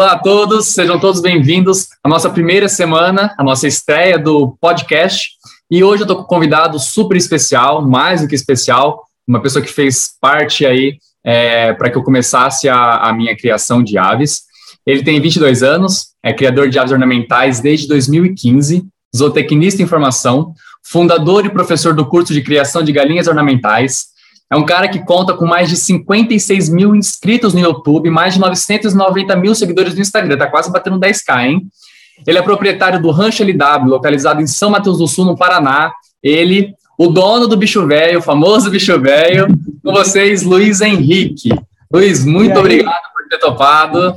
Olá a todos, sejam todos bem-vindos à nossa primeira semana, a nossa estreia do podcast. E hoje eu estou com um convidado super especial, mais do que especial, uma pessoa que fez parte aí é, para que eu começasse a, a minha criação de aves. Ele tem 22 anos, é criador de aves ornamentais desde 2015, zootecnista em formação, fundador e professor do curso de criação de galinhas ornamentais, é um cara que conta com mais de 56 mil inscritos no YouTube, mais de 990 mil seguidores no Instagram, tá quase batendo 10k, hein? Ele é proprietário do Rancho LW, localizado em São Mateus do Sul, no Paraná. Ele, o dono do bicho velho, o famoso bicho velho, com vocês, Luiz Henrique. Luiz, muito obrigado por ter topado.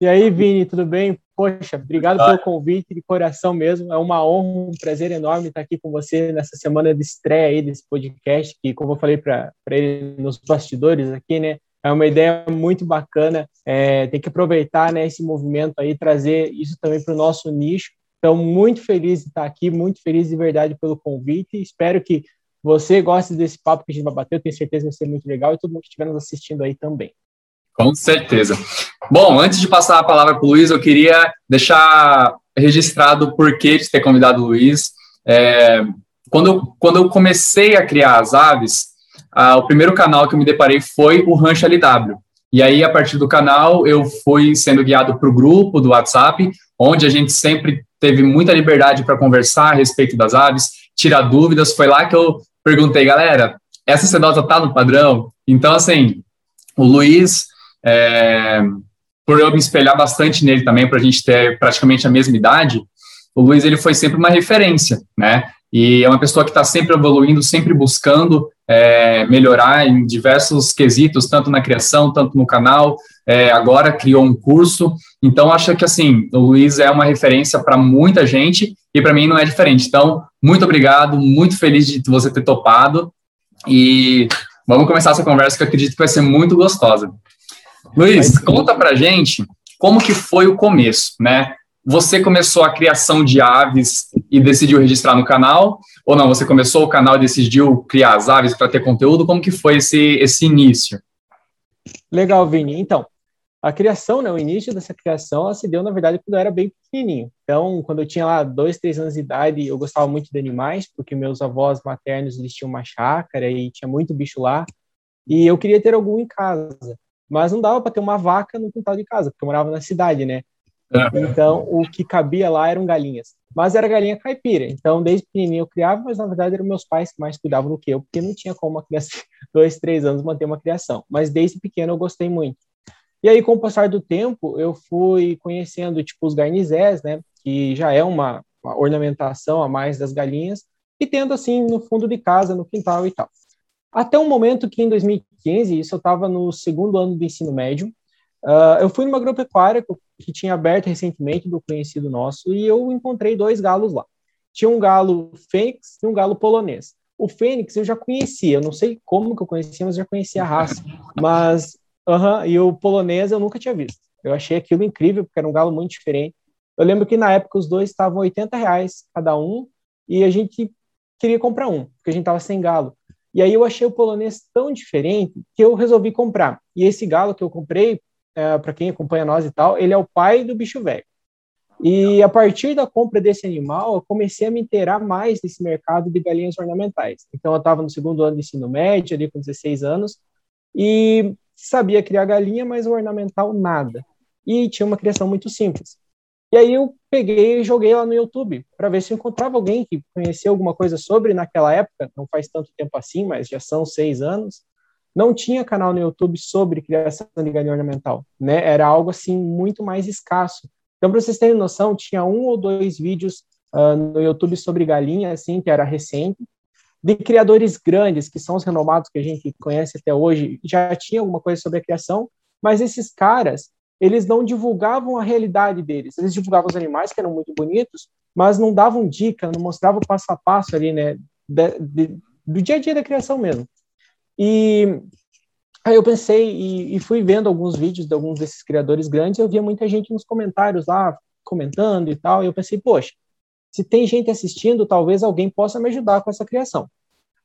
E aí, Vini, tudo bem? Poxa, obrigado pelo convite de coração mesmo. É uma honra, um prazer enorme estar aqui com você nessa semana de estreia aí desse podcast, que, como eu falei para ele nos bastidores aqui, né? É uma ideia muito bacana. É, tem que aproveitar né, esse movimento aí, trazer isso também para o nosso nicho. Então, muito feliz de estar aqui, muito feliz de verdade pelo convite. Espero que você goste desse papo que a gente vai bater. Eu tenho certeza que vai ser muito legal e todo mundo que estiver nos assistindo aí também. Com certeza. Bom, antes de passar a palavra para o Luiz, eu queria deixar registrado o porquê de ter convidado o Luiz. É, quando, eu, quando eu comecei a criar as aves, ah, o primeiro canal que eu me deparei foi o Rancho LW. E aí, a partir do canal, eu fui sendo guiado para o grupo do WhatsApp, onde a gente sempre teve muita liberdade para conversar a respeito das aves, tirar dúvidas. Foi lá que eu perguntei, galera, essa sedota está no padrão? Então, assim, o Luiz é, por eu me espelhar bastante nele também, para a gente ter praticamente a mesma idade, o Luiz ele foi sempre uma referência, né? E é uma pessoa que está sempre evoluindo, sempre buscando é, melhorar em diversos quesitos, tanto na criação, tanto no canal. É, agora criou um curso, então acho que assim o Luiz é uma referência para muita gente e para mim não é diferente. Então muito obrigado, muito feliz de você ter topado e vamos começar essa conversa que eu acredito que vai ser muito gostosa. Luiz, conta pra gente como que foi o começo, né? Você começou a criação de aves e decidiu registrar no canal? Ou não, você começou o canal e decidiu criar as aves para ter conteúdo? Como que foi esse, esse início? Legal, Vini. Então, a criação, né, o início dessa criação, ela se deu, na verdade, quando eu era bem pequenininho. Então, quando eu tinha lá dois, três anos de idade, eu gostava muito de animais, porque meus avós maternos, eles tinham uma chácara e tinha muito bicho lá, e eu queria ter algum em casa mas não dava para ter uma vaca no quintal de casa, porque eu morava na cidade, né? É. Então, o que cabia lá eram galinhas. Mas era galinha caipira. Então, desde pequenininho eu criava, mas na verdade eram meus pais que mais cuidavam do que eu, porque não tinha como uma criança de dois, três anos manter uma criação. Mas desde pequeno eu gostei muito. E aí, com o passar do tempo, eu fui conhecendo, tipo, os garnizés, né? Que já é uma, uma ornamentação a mais das galinhas, e tendo, assim, no fundo de casa, no quintal e tal. Até um momento que em 2015, isso eu estava no segundo ano do ensino médio, uh, eu fui numa agropecuária que, que tinha aberto recentemente do conhecido nosso e eu encontrei dois galos lá. Tinha um galo fênix e um galo polonês. O fênix eu já conhecia, eu não sei como que eu conhecia, mas eu já conhecia a raça. Mas, uh -huh, e o polonês eu nunca tinha visto. Eu achei aquilo incrível, porque era um galo muito diferente. Eu lembro que na época os dois estavam 80 reais cada um, e a gente queria comprar um, porque a gente estava sem galo. E aí eu achei o polonês tão diferente que eu resolvi comprar. E esse galo que eu comprei, é, para quem acompanha nós e tal, ele é o pai do bicho velho. E a partir da compra desse animal, eu comecei a me inteirar mais desse mercado de galinhas ornamentais. Então, eu estava no segundo ano de ensino médio, ali com 16 anos, e sabia criar galinha, mas o ornamental nada. E tinha uma criação muito simples. E aí eu peguei e joguei lá no YouTube para ver se eu encontrava alguém que conhecia alguma coisa sobre naquela época, não faz tanto tempo assim, mas já são seis anos. Não tinha canal no YouTube sobre criação de galinha ornamental, né? Era algo assim muito mais escasso. Então, para vocês terem noção, tinha um ou dois vídeos uh, no YouTube sobre galinha, assim, que era recente, de criadores grandes, que são os renomados que a gente conhece até hoje, já tinha alguma coisa sobre a criação, mas esses caras, eles não divulgavam a realidade deles. Eles divulgavam os animais, que eram muito bonitos, mas não davam dica, não mostravam passo a passo ali, né, de, de, do dia a dia da criação mesmo. E aí eu pensei e, e, fui vendo alguns vídeos de alguns desses criadores grandes, eu via muita gente nos comentários lá, comentando e tal, e eu pensei, poxa, se tem gente assistindo, talvez alguém possa me ajudar com essa criação.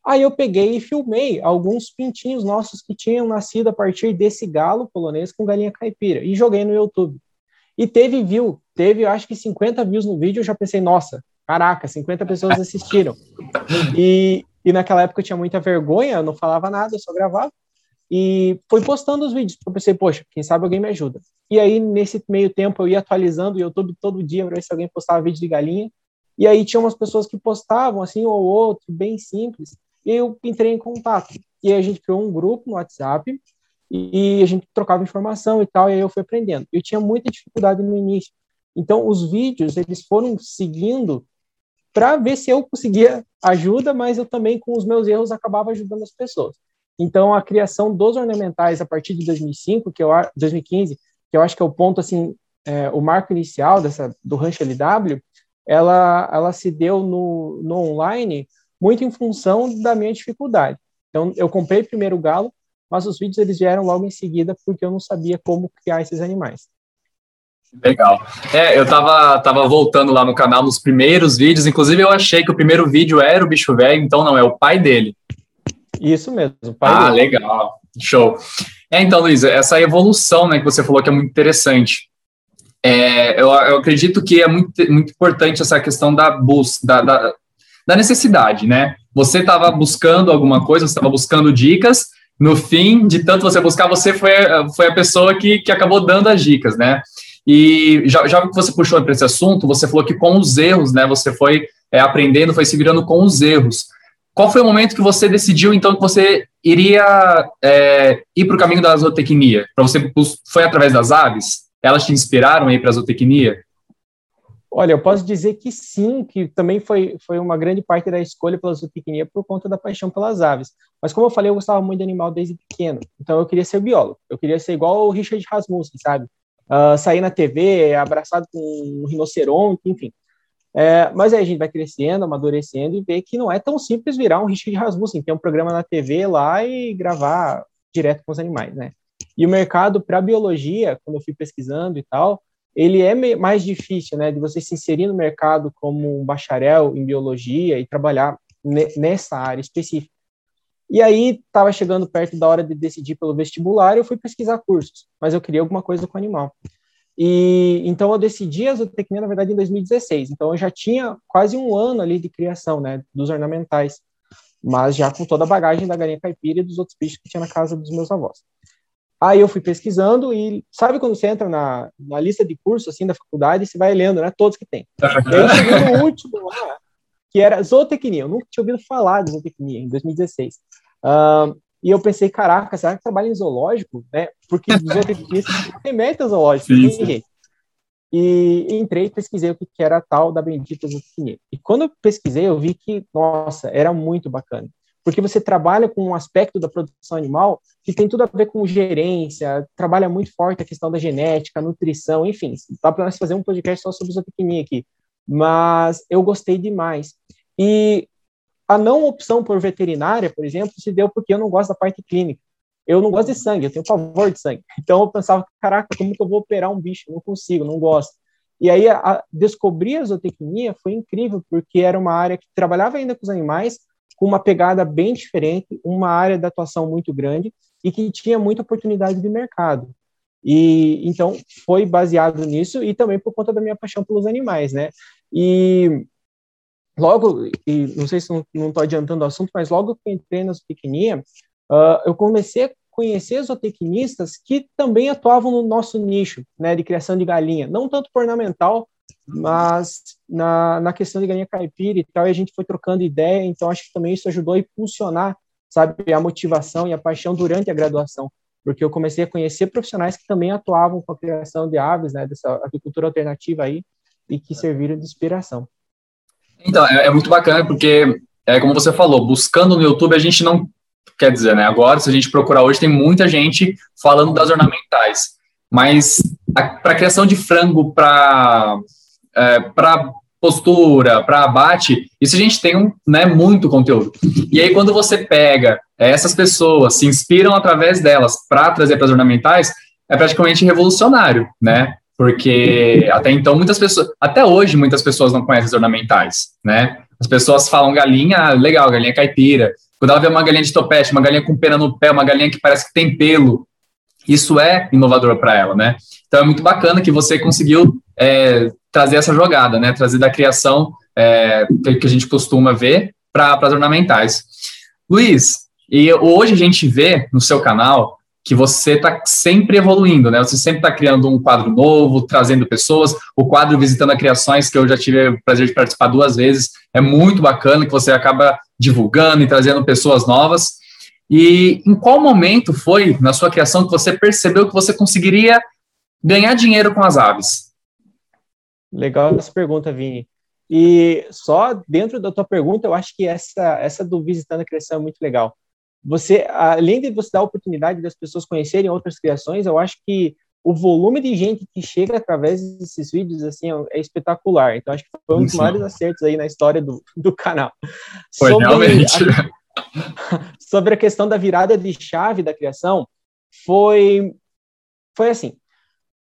Aí eu peguei e filmei alguns pintinhos nossos que tinham nascido a partir desse galo polonês com galinha caipira e joguei no YouTube. E teve view, teve acho que 50 views no vídeo, eu já pensei, nossa, caraca, 50 pessoas assistiram. E, e naquela época eu tinha muita vergonha, eu não falava nada, eu só gravava. E foi postando os vídeos, eu pensei, poxa, quem sabe alguém me ajuda. E aí, nesse meio tempo, eu ia atualizando o YouTube todo dia para ver se alguém postava vídeo de galinha. E aí tinha umas pessoas que postavam, assim, ou outro, bem simples. E eu entrei em contato. E aí a gente criou um grupo no WhatsApp e a gente trocava informação e tal, e aí eu fui aprendendo. Eu tinha muita dificuldade no início. Então, os vídeos, eles foram seguindo para ver se eu conseguia ajuda, mas eu também, com os meus erros, acabava ajudando as pessoas. Então, a criação dos ornamentais a partir de 2005, que eu 2015, que eu acho que é o ponto assim, é, o marco inicial dessa do Rancho LW, ela ela se deu no, no online muito em função da minha dificuldade. Então, eu comprei primeiro o galo, mas os vídeos eles vieram logo em seguida porque eu não sabia como criar esses animais. Legal. É, eu tava, tava voltando lá no canal nos primeiros vídeos, inclusive eu achei que o primeiro vídeo era o bicho velho, então não, é o pai dele. Isso mesmo. ah, dele. legal. Show. É, então, Luiz, essa evolução né, que você falou que é muito interessante. É, eu, eu, acredito que é muito, muito importante essa questão da busca, da, da, da necessidade, né? Você estava buscando alguma coisa, você estava buscando dicas, no fim, de tanto você buscar, você foi, foi a pessoa que, que acabou dando as dicas, né? E já, já que você puxou para esse assunto, você falou que com os erros, né, você foi é, aprendendo, foi se virando com os erros. Qual foi o momento que você decidiu, então, que você iria é, ir para o caminho da zootecnia? Para você foi através das aves? Elas te inspiraram aí para a zootecnia? Olha, eu posso dizer que sim, que também foi, foi uma grande parte da escolha pela zootecnia por conta da paixão pelas aves. Mas como eu falei, eu gostava muito de animal desde pequeno, então eu queria ser biólogo. Eu queria ser igual o Richard Rasmussen, sabe? Uh, sair na TV, abraçado com um rinoceronte, enfim. É, mas aí a gente vai crescendo, amadurecendo e vê que não é tão simples virar um Richard Rasmussen, ter um programa na TV lá e gravar direto com os animais, né? E o mercado para biologia, quando eu fui pesquisando e tal, ele é mais difícil, né, de você se inserir no mercado como um bacharel em biologia e trabalhar nessa área específica. E aí estava chegando perto da hora de decidir pelo vestibular, eu fui pesquisar cursos, mas eu queria alguma coisa com animal. E então eu decidi a zootecnia, na verdade, em 2016. Então eu já tinha quase um ano ali de criação, né, dos ornamentais, mas já com toda a bagagem da galinha caipira e dos outros bichos que tinha na casa dos meus avós. Aí eu fui pesquisando e sabe quando você entra na, na lista de cursos assim da faculdade, você vai lendo, né, todos que tem. E aí eu cheguei no último lá, que era zootecnia. Eu nunca tinha ouvido falar de zootecnia em 2016. Uh, e eu pensei, caraca, será que trabalha em zoológico? Né? Porque zootecnistas tem meta zoológico, sim, sim. E entrei e pesquisei o que era tal da bendita zootecnia. E quando eu pesquisei, eu vi que, nossa, era muito bacana. Porque você trabalha com um aspecto da produção animal que tem tudo a ver com gerência, trabalha muito forte a questão da genética, nutrição, enfim. Dá para nós fazer um podcast só sobre zootecnia aqui. Mas eu gostei demais. E a não opção por veterinária, por exemplo, se deu porque eu não gosto da parte clínica. Eu não gosto de sangue, eu tenho pavor de sangue. Então eu pensava, caraca, como que eu vou operar um bicho? não consigo, não gosto. E aí a, a, descobrir a zootecnia foi incrível, porque era uma área que trabalhava ainda com os animais, com uma pegada bem diferente, uma área de atuação muito grande e que tinha muita oportunidade de mercado. E então foi baseado nisso e também por conta da minha paixão pelos animais, né? E logo, e não sei se não estou adiantando o assunto, mas logo que entrei na zootecnia, uh, eu comecei a conhecer zootecnistas que também atuavam no nosso nicho, né, de criação de galinha, não tanto por ornamental, mas na, na questão de galinha caipira e tal, e a gente foi trocando ideia, então acho que também isso ajudou a impulsionar, sabe, a motivação e a paixão durante a graduação, porque eu comecei a conhecer profissionais que também atuavam com a criação de aves, né, dessa agricultura alternativa aí, e que serviram de inspiração. Então, é, é, muito bacana porque, é como você falou, buscando no YouTube a gente não, quer dizer, né, agora se a gente procurar hoje tem muita gente falando das ornamentais, mas para criação de frango, para é, para postura, para abate, isso a gente tem né, muito conteúdo. E aí quando você pega essas pessoas, se inspiram através delas para trazer para as ornamentais, é praticamente revolucionário, né? porque até então muitas pessoas, até hoje muitas pessoas não conhecem as ornamentais, né? As pessoas falam galinha, ah, legal, galinha caipira. Quando ela vê uma galinha de topete, uma galinha com pena no pé, uma galinha que parece que tem pelo, Isso é inovador para ela, né? Então é muito bacana que você conseguiu é, trazer essa jogada, né? Trazer da criação é, que a gente costuma ver para as ornamentais. Luiz, e hoje a gente vê no seu canal que você está sempre evoluindo, né? Você sempre está criando um quadro novo, trazendo pessoas. O quadro Visitando a Criações, que eu já tive o prazer de participar duas vezes, é muito bacana, que você acaba divulgando e trazendo pessoas novas. E em qual momento foi na sua criação que você percebeu que você conseguiria ganhar dinheiro com as aves? Legal essa pergunta, Vini. E só dentro da tua pergunta, eu acho que essa, essa do Visitando a Criação é muito legal você, além de você dar a oportunidade das pessoas conhecerem outras criações, eu acho que o volume de gente que chega através desses vídeos assim é, é espetacular. Então acho que foi um dos maiores acertos aí na história do, do canal. Foi sobre realmente. A, sobre a questão da virada de chave da criação, foi foi assim.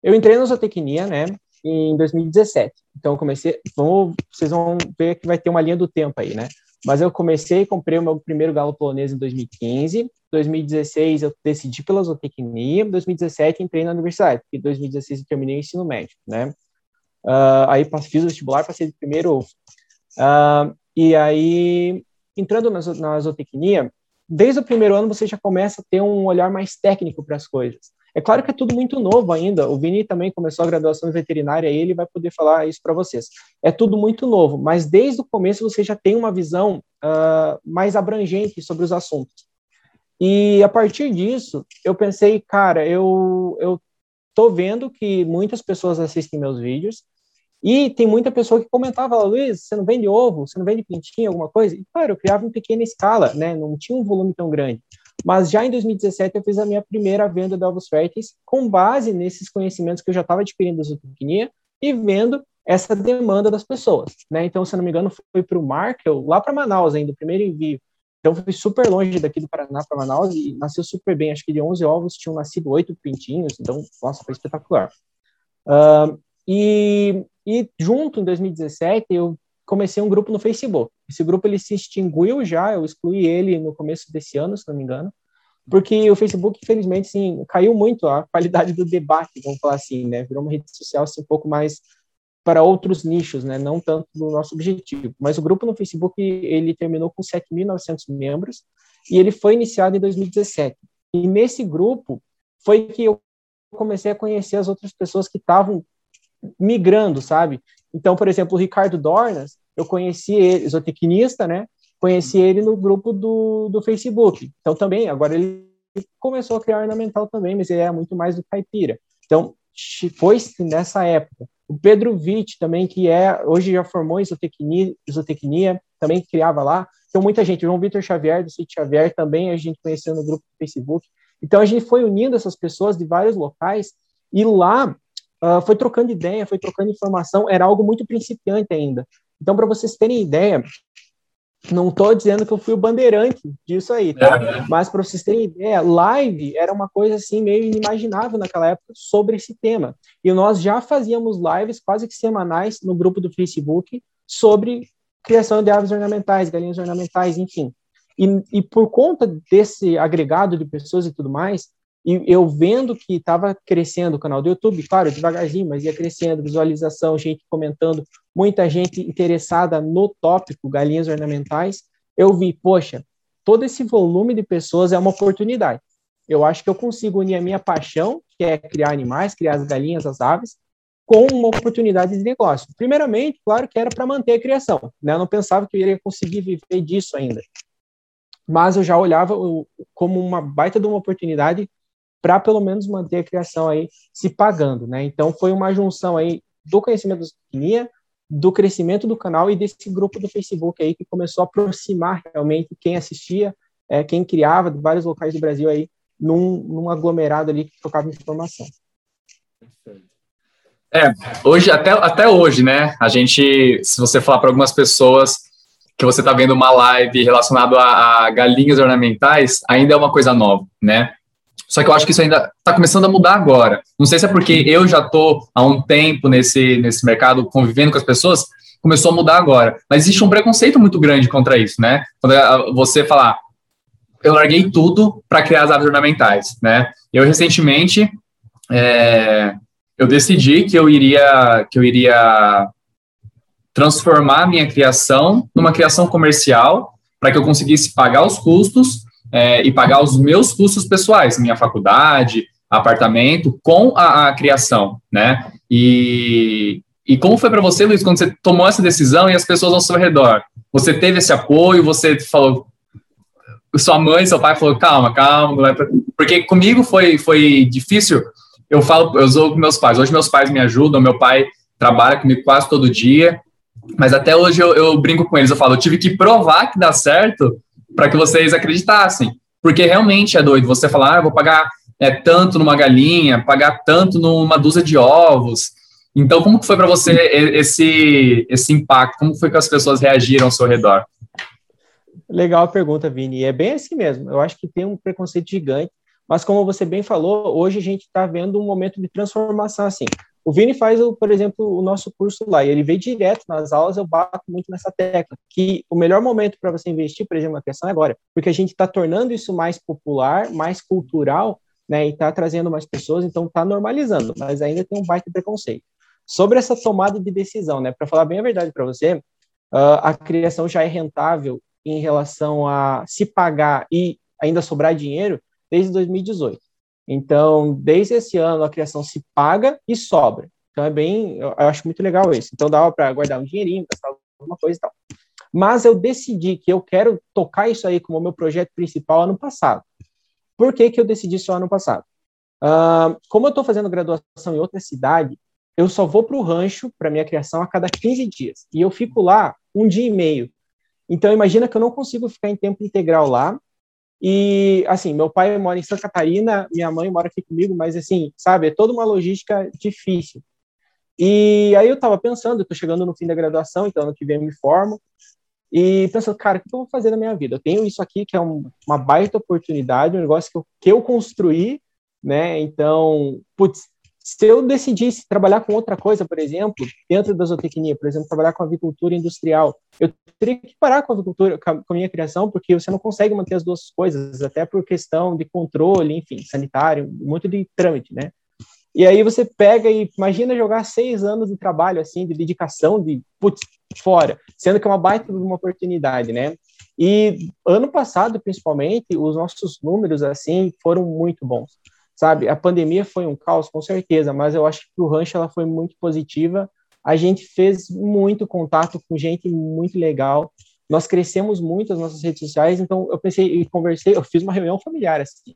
Eu entrei na zootecnia, né, em 2017. Então comecei, vamos, vocês vão ver que vai ter uma linha do tempo aí, né? Mas eu comecei, comprei o meu primeiro galo polonês em 2015. 2016 eu decidi pela zootecnia. 2017 entrei na universidade, em 2016 eu terminei o ensino médio, né? Uh, aí fiz o vestibular, passei de primeiro. Uh, e aí, entrando na, na zootecnia, desde o primeiro ano você já começa a ter um olhar mais técnico para as coisas. É claro que é tudo muito novo ainda. O Vini também começou a graduação em veterinária e ele vai poder falar isso para vocês. É tudo muito novo, mas desde o começo você já tem uma visão uh, mais abrangente sobre os assuntos. E a partir disso, eu pensei, cara, eu tô vendo que muitas pessoas assistem meus vídeos e tem muita pessoa que comentava, Luiz, você não vende ovo, você não vende pintinho, alguma coisa? E, claro, eu criava em pequena escala, né? Não tinha um volume tão grande. Mas já em 2017 eu fiz a minha primeira venda de ovos férteis com base nesses conhecimentos que eu já estava adquirindo da zootecnia e vendo essa demanda das pessoas, né? Então, se não me engano, foi para o Markel, lá para Manaus ainda, o primeiro envio. Então, fui super longe daqui do Paraná para Manaus e nasceu super bem. Acho que de 11 ovos tinham nascido oito pintinhos, então, nossa, foi espetacular. Uh, e, e junto, em 2017, eu comecei um grupo no Facebook. Esse grupo ele se extinguiu já, eu excluí ele no começo desse ano, se não me engano, porque o Facebook, infelizmente, sim, caiu muito a qualidade do debate, vamos falar assim, né? Virou uma rede social assim, um pouco mais para outros nichos, né? Não tanto do nosso objetivo. Mas o grupo no Facebook ele terminou com 7.900 membros e ele foi iniciado em 2017. E nesse grupo foi que eu comecei a conhecer as outras pessoas que estavam migrando, sabe? Então, por exemplo, o Ricardo Dornas, eu conheci ele, zootecnista, né? Conheci ele no grupo do, do Facebook. Então, também, agora ele começou a criar ornamental também, mas ele é muito mais do caipira. Então, foi nessa época. O Pedro Witt também, que é, hoje já formou em zootecnia, zootecnia também criava lá. Então, muita gente, João Vitor Xavier, do Sítio Xavier, também a gente conheceu no grupo do Facebook. Então, a gente foi unindo essas pessoas de vários locais, e lá uh, foi trocando ideia, foi trocando informação, era algo muito principiante ainda. Então, para vocês terem ideia, não estou dizendo que eu fui o bandeirante disso aí, tá? É. Mas para vocês terem ideia, live era uma coisa assim meio inimaginável naquela época sobre esse tema. E nós já fazíamos lives quase que semanais no grupo do Facebook sobre criação de aves ornamentais, galinhas ornamentais, enfim. E, e por conta desse agregado de pessoas e tudo mais, e eu vendo que estava crescendo o canal do YouTube, claro, devagarzinho, mas ia crescendo, visualização, gente comentando, muita gente interessada no tópico galinhas ornamentais, eu vi, poxa, todo esse volume de pessoas é uma oportunidade. Eu acho que eu consigo unir a minha paixão, que é criar animais, criar as galinhas, as aves, com uma oportunidade de negócio. Primeiramente, claro que era para manter a criação, né? Eu não pensava que eu iria conseguir viver disso ainda. Mas eu já olhava como uma baita de uma oportunidade para pelo menos manter a criação aí se pagando, né? Então foi uma junção aí do conhecimento da zootecnia, do crescimento do canal e desse grupo do Facebook aí que começou a aproximar realmente quem assistia, é, quem criava de vários locais do Brasil aí num, num aglomerado ali que trocava informação. É, hoje, até, até hoje, né? A gente, se você falar para algumas pessoas que você está vendo uma live relacionada a, galinhas ornamentais, ainda é uma coisa nova, né? Só que eu acho que isso ainda está começando a mudar agora. Não sei se é porque eu já estou há um tempo nesse, nesse mercado convivendo com as pessoas, começou a mudar agora. Mas existe um preconceito muito grande contra isso, né? Quando você falar, eu larguei tudo para criar as árvores ornamentais, né? Eu recentemente é, eu decidi que eu iria que eu iria transformar minha criação numa criação comercial para que eu conseguisse pagar os custos é, e pagar os meus custos pessoais, minha faculdade, apartamento, com a, a criação, né? E, e como foi para você, Luiz, quando você tomou essa decisão e as pessoas ao seu redor? Você teve esse apoio? Você falou, sua mãe, seu pai falou, calma, calma, porque comigo foi foi difícil. Eu falo, eu sou com meus pais. Hoje meus pais me ajudam, meu pai trabalha comigo quase todo dia, mas até hoje eu, eu brinco com eles, eu falo, eu tive que provar que dá certo para que vocês acreditassem, porque realmente é doido. Você falar, ah, vou pagar é, tanto numa galinha, pagar tanto numa dúzia de ovos. Então, como que foi para você esse esse impacto? Como foi que as pessoas reagiram ao seu redor? Legal a pergunta, Vini. É bem assim mesmo. Eu acho que tem um preconceito gigante, mas como você bem falou, hoje a gente está vendo um momento de transformação assim. O Vini faz, por exemplo, o nosso curso lá, e ele veio direto nas aulas, eu bato muito nessa tecla, que o melhor momento para você investir, por exemplo, na criação é agora, porque a gente está tornando isso mais popular, mais cultural, né, e está trazendo mais pessoas, então está normalizando, mas ainda tem um baita preconceito. Sobre essa tomada de decisão, né, para falar bem a verdade para você, uh, a criação já é rentável em relação a se pagar e ainda sobrar dinheiro desde 2018. Então, desde esse ano, a criação se paga e sobra. Então, é bem, eu acho muito legal isso. Então, dava para guardar um dinheirinho, gastar alguma coisa e tal. Mas eu decidi que eu quero tocar isso aí como meu projeto principal ano passado. Por que, que eu decidi isso ano passado? Uh, como eu estou fazendo graduação em outra cidade, eu só vou para o rancho, para minha criação, a cada 15 dias. E eu fico lá um dia e meio. Então, imagina que eu não consigo ficar em tempo integral lá, e, assim, meu pai mora em Santa Catarina, minha mãe mora aqui comigo, mas, assim, sabe, é toda uma logística difícil. E aí eu tava pensando, eu tô chegando no fim da graduação, então ano que vem eu me formo, e pensando, cara, o que eu vou fazer na minha vida? Eu tenho isso aqui que é um, uma baita oportunidade, um negócio que eu, que eu construí, né? Então, putz, se eu decidisse trabalhar com outra coisa, por exemplo, dentro da zootecnia, por exemplo, trabalhar com avicultura industrial, eu teria que parar com a avicultura, com a minha criação, porque você não consegue manter as duas coisas, até por questão de controle, enfim, sanitário, muito de trâmite, né? E aí você pega e imagina jogar seis anos de trabalho, assim, de dedicação, de putz, fora, sendo que é uma baita de uma oportunidade, né? E ano passado, principalmente, os nossos números, assim, foram muito bons sabe? A pandemia foi um caos, com certeza, mas eu acho que o rancho ela foi muito positiva. A gente fez muito contato com gente muito legal. Nós crescemos muito as nossas redes sociais, então eu pensei e conversei, eu fiz uma reunião familiar assim.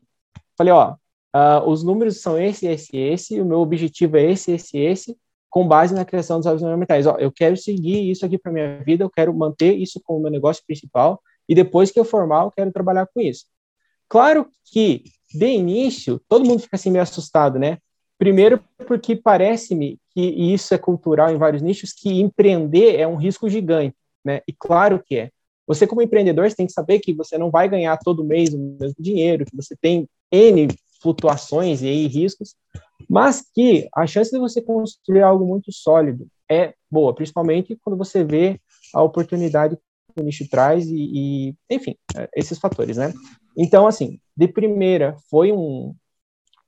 Falei, ó, uh, os números são esse, esse, esse, o meu objetivo é esse, esse, esse, com base na criação dos hábitos ornamentais. Ó, eu quero seguir isso aqui para minha vida, eu quero manter isso como meu negócio principal e depois que eu formar, eu quero trabalhar com isso. Claro que de início, todo mundo fica assim meio assustado, né? Primeiro, porque parece-me que e isso é cultural em vários nichos, que empreender é um risco gigante, né? E claro que é. Você, como empreendedor, você tem que saber que você não vai ganhar todo mês o mesmo dinheiro, que você tem N flutuações e riscos, mas que a chance de você construir algo muito sólido é boa, principalmente quando você vê a oportunidade que o nicho traz e, e enfim, é, esses fatores, né? Então, assim, de primeira foi um,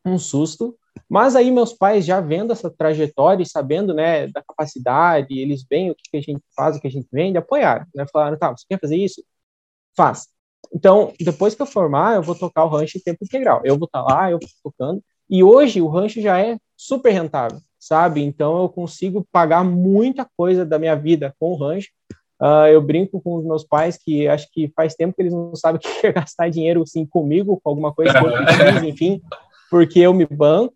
um susto, mas aí meus pais já vendo essa trajetória e sabendo, né, da capacidade, eles veem o que a gente faz, o que a gente vende, apoiaram, né, falaram, tá, você quer fazer isso? Faz. Então, depois que eu formar, eu vou tocar o rancho em tempo integral. Eu vou estar tá lá, eu vou tocando. E hoje o rancho já é super rentável, sabe? Então eu consigo pagar muita coisa da minha vida com o rancho Uh, eu brinco com os meus pais que acho que faz tempo que eles não sabem o que é gastar dinheiro assim comigo, com alguma coisa enfim, porque eu me banco.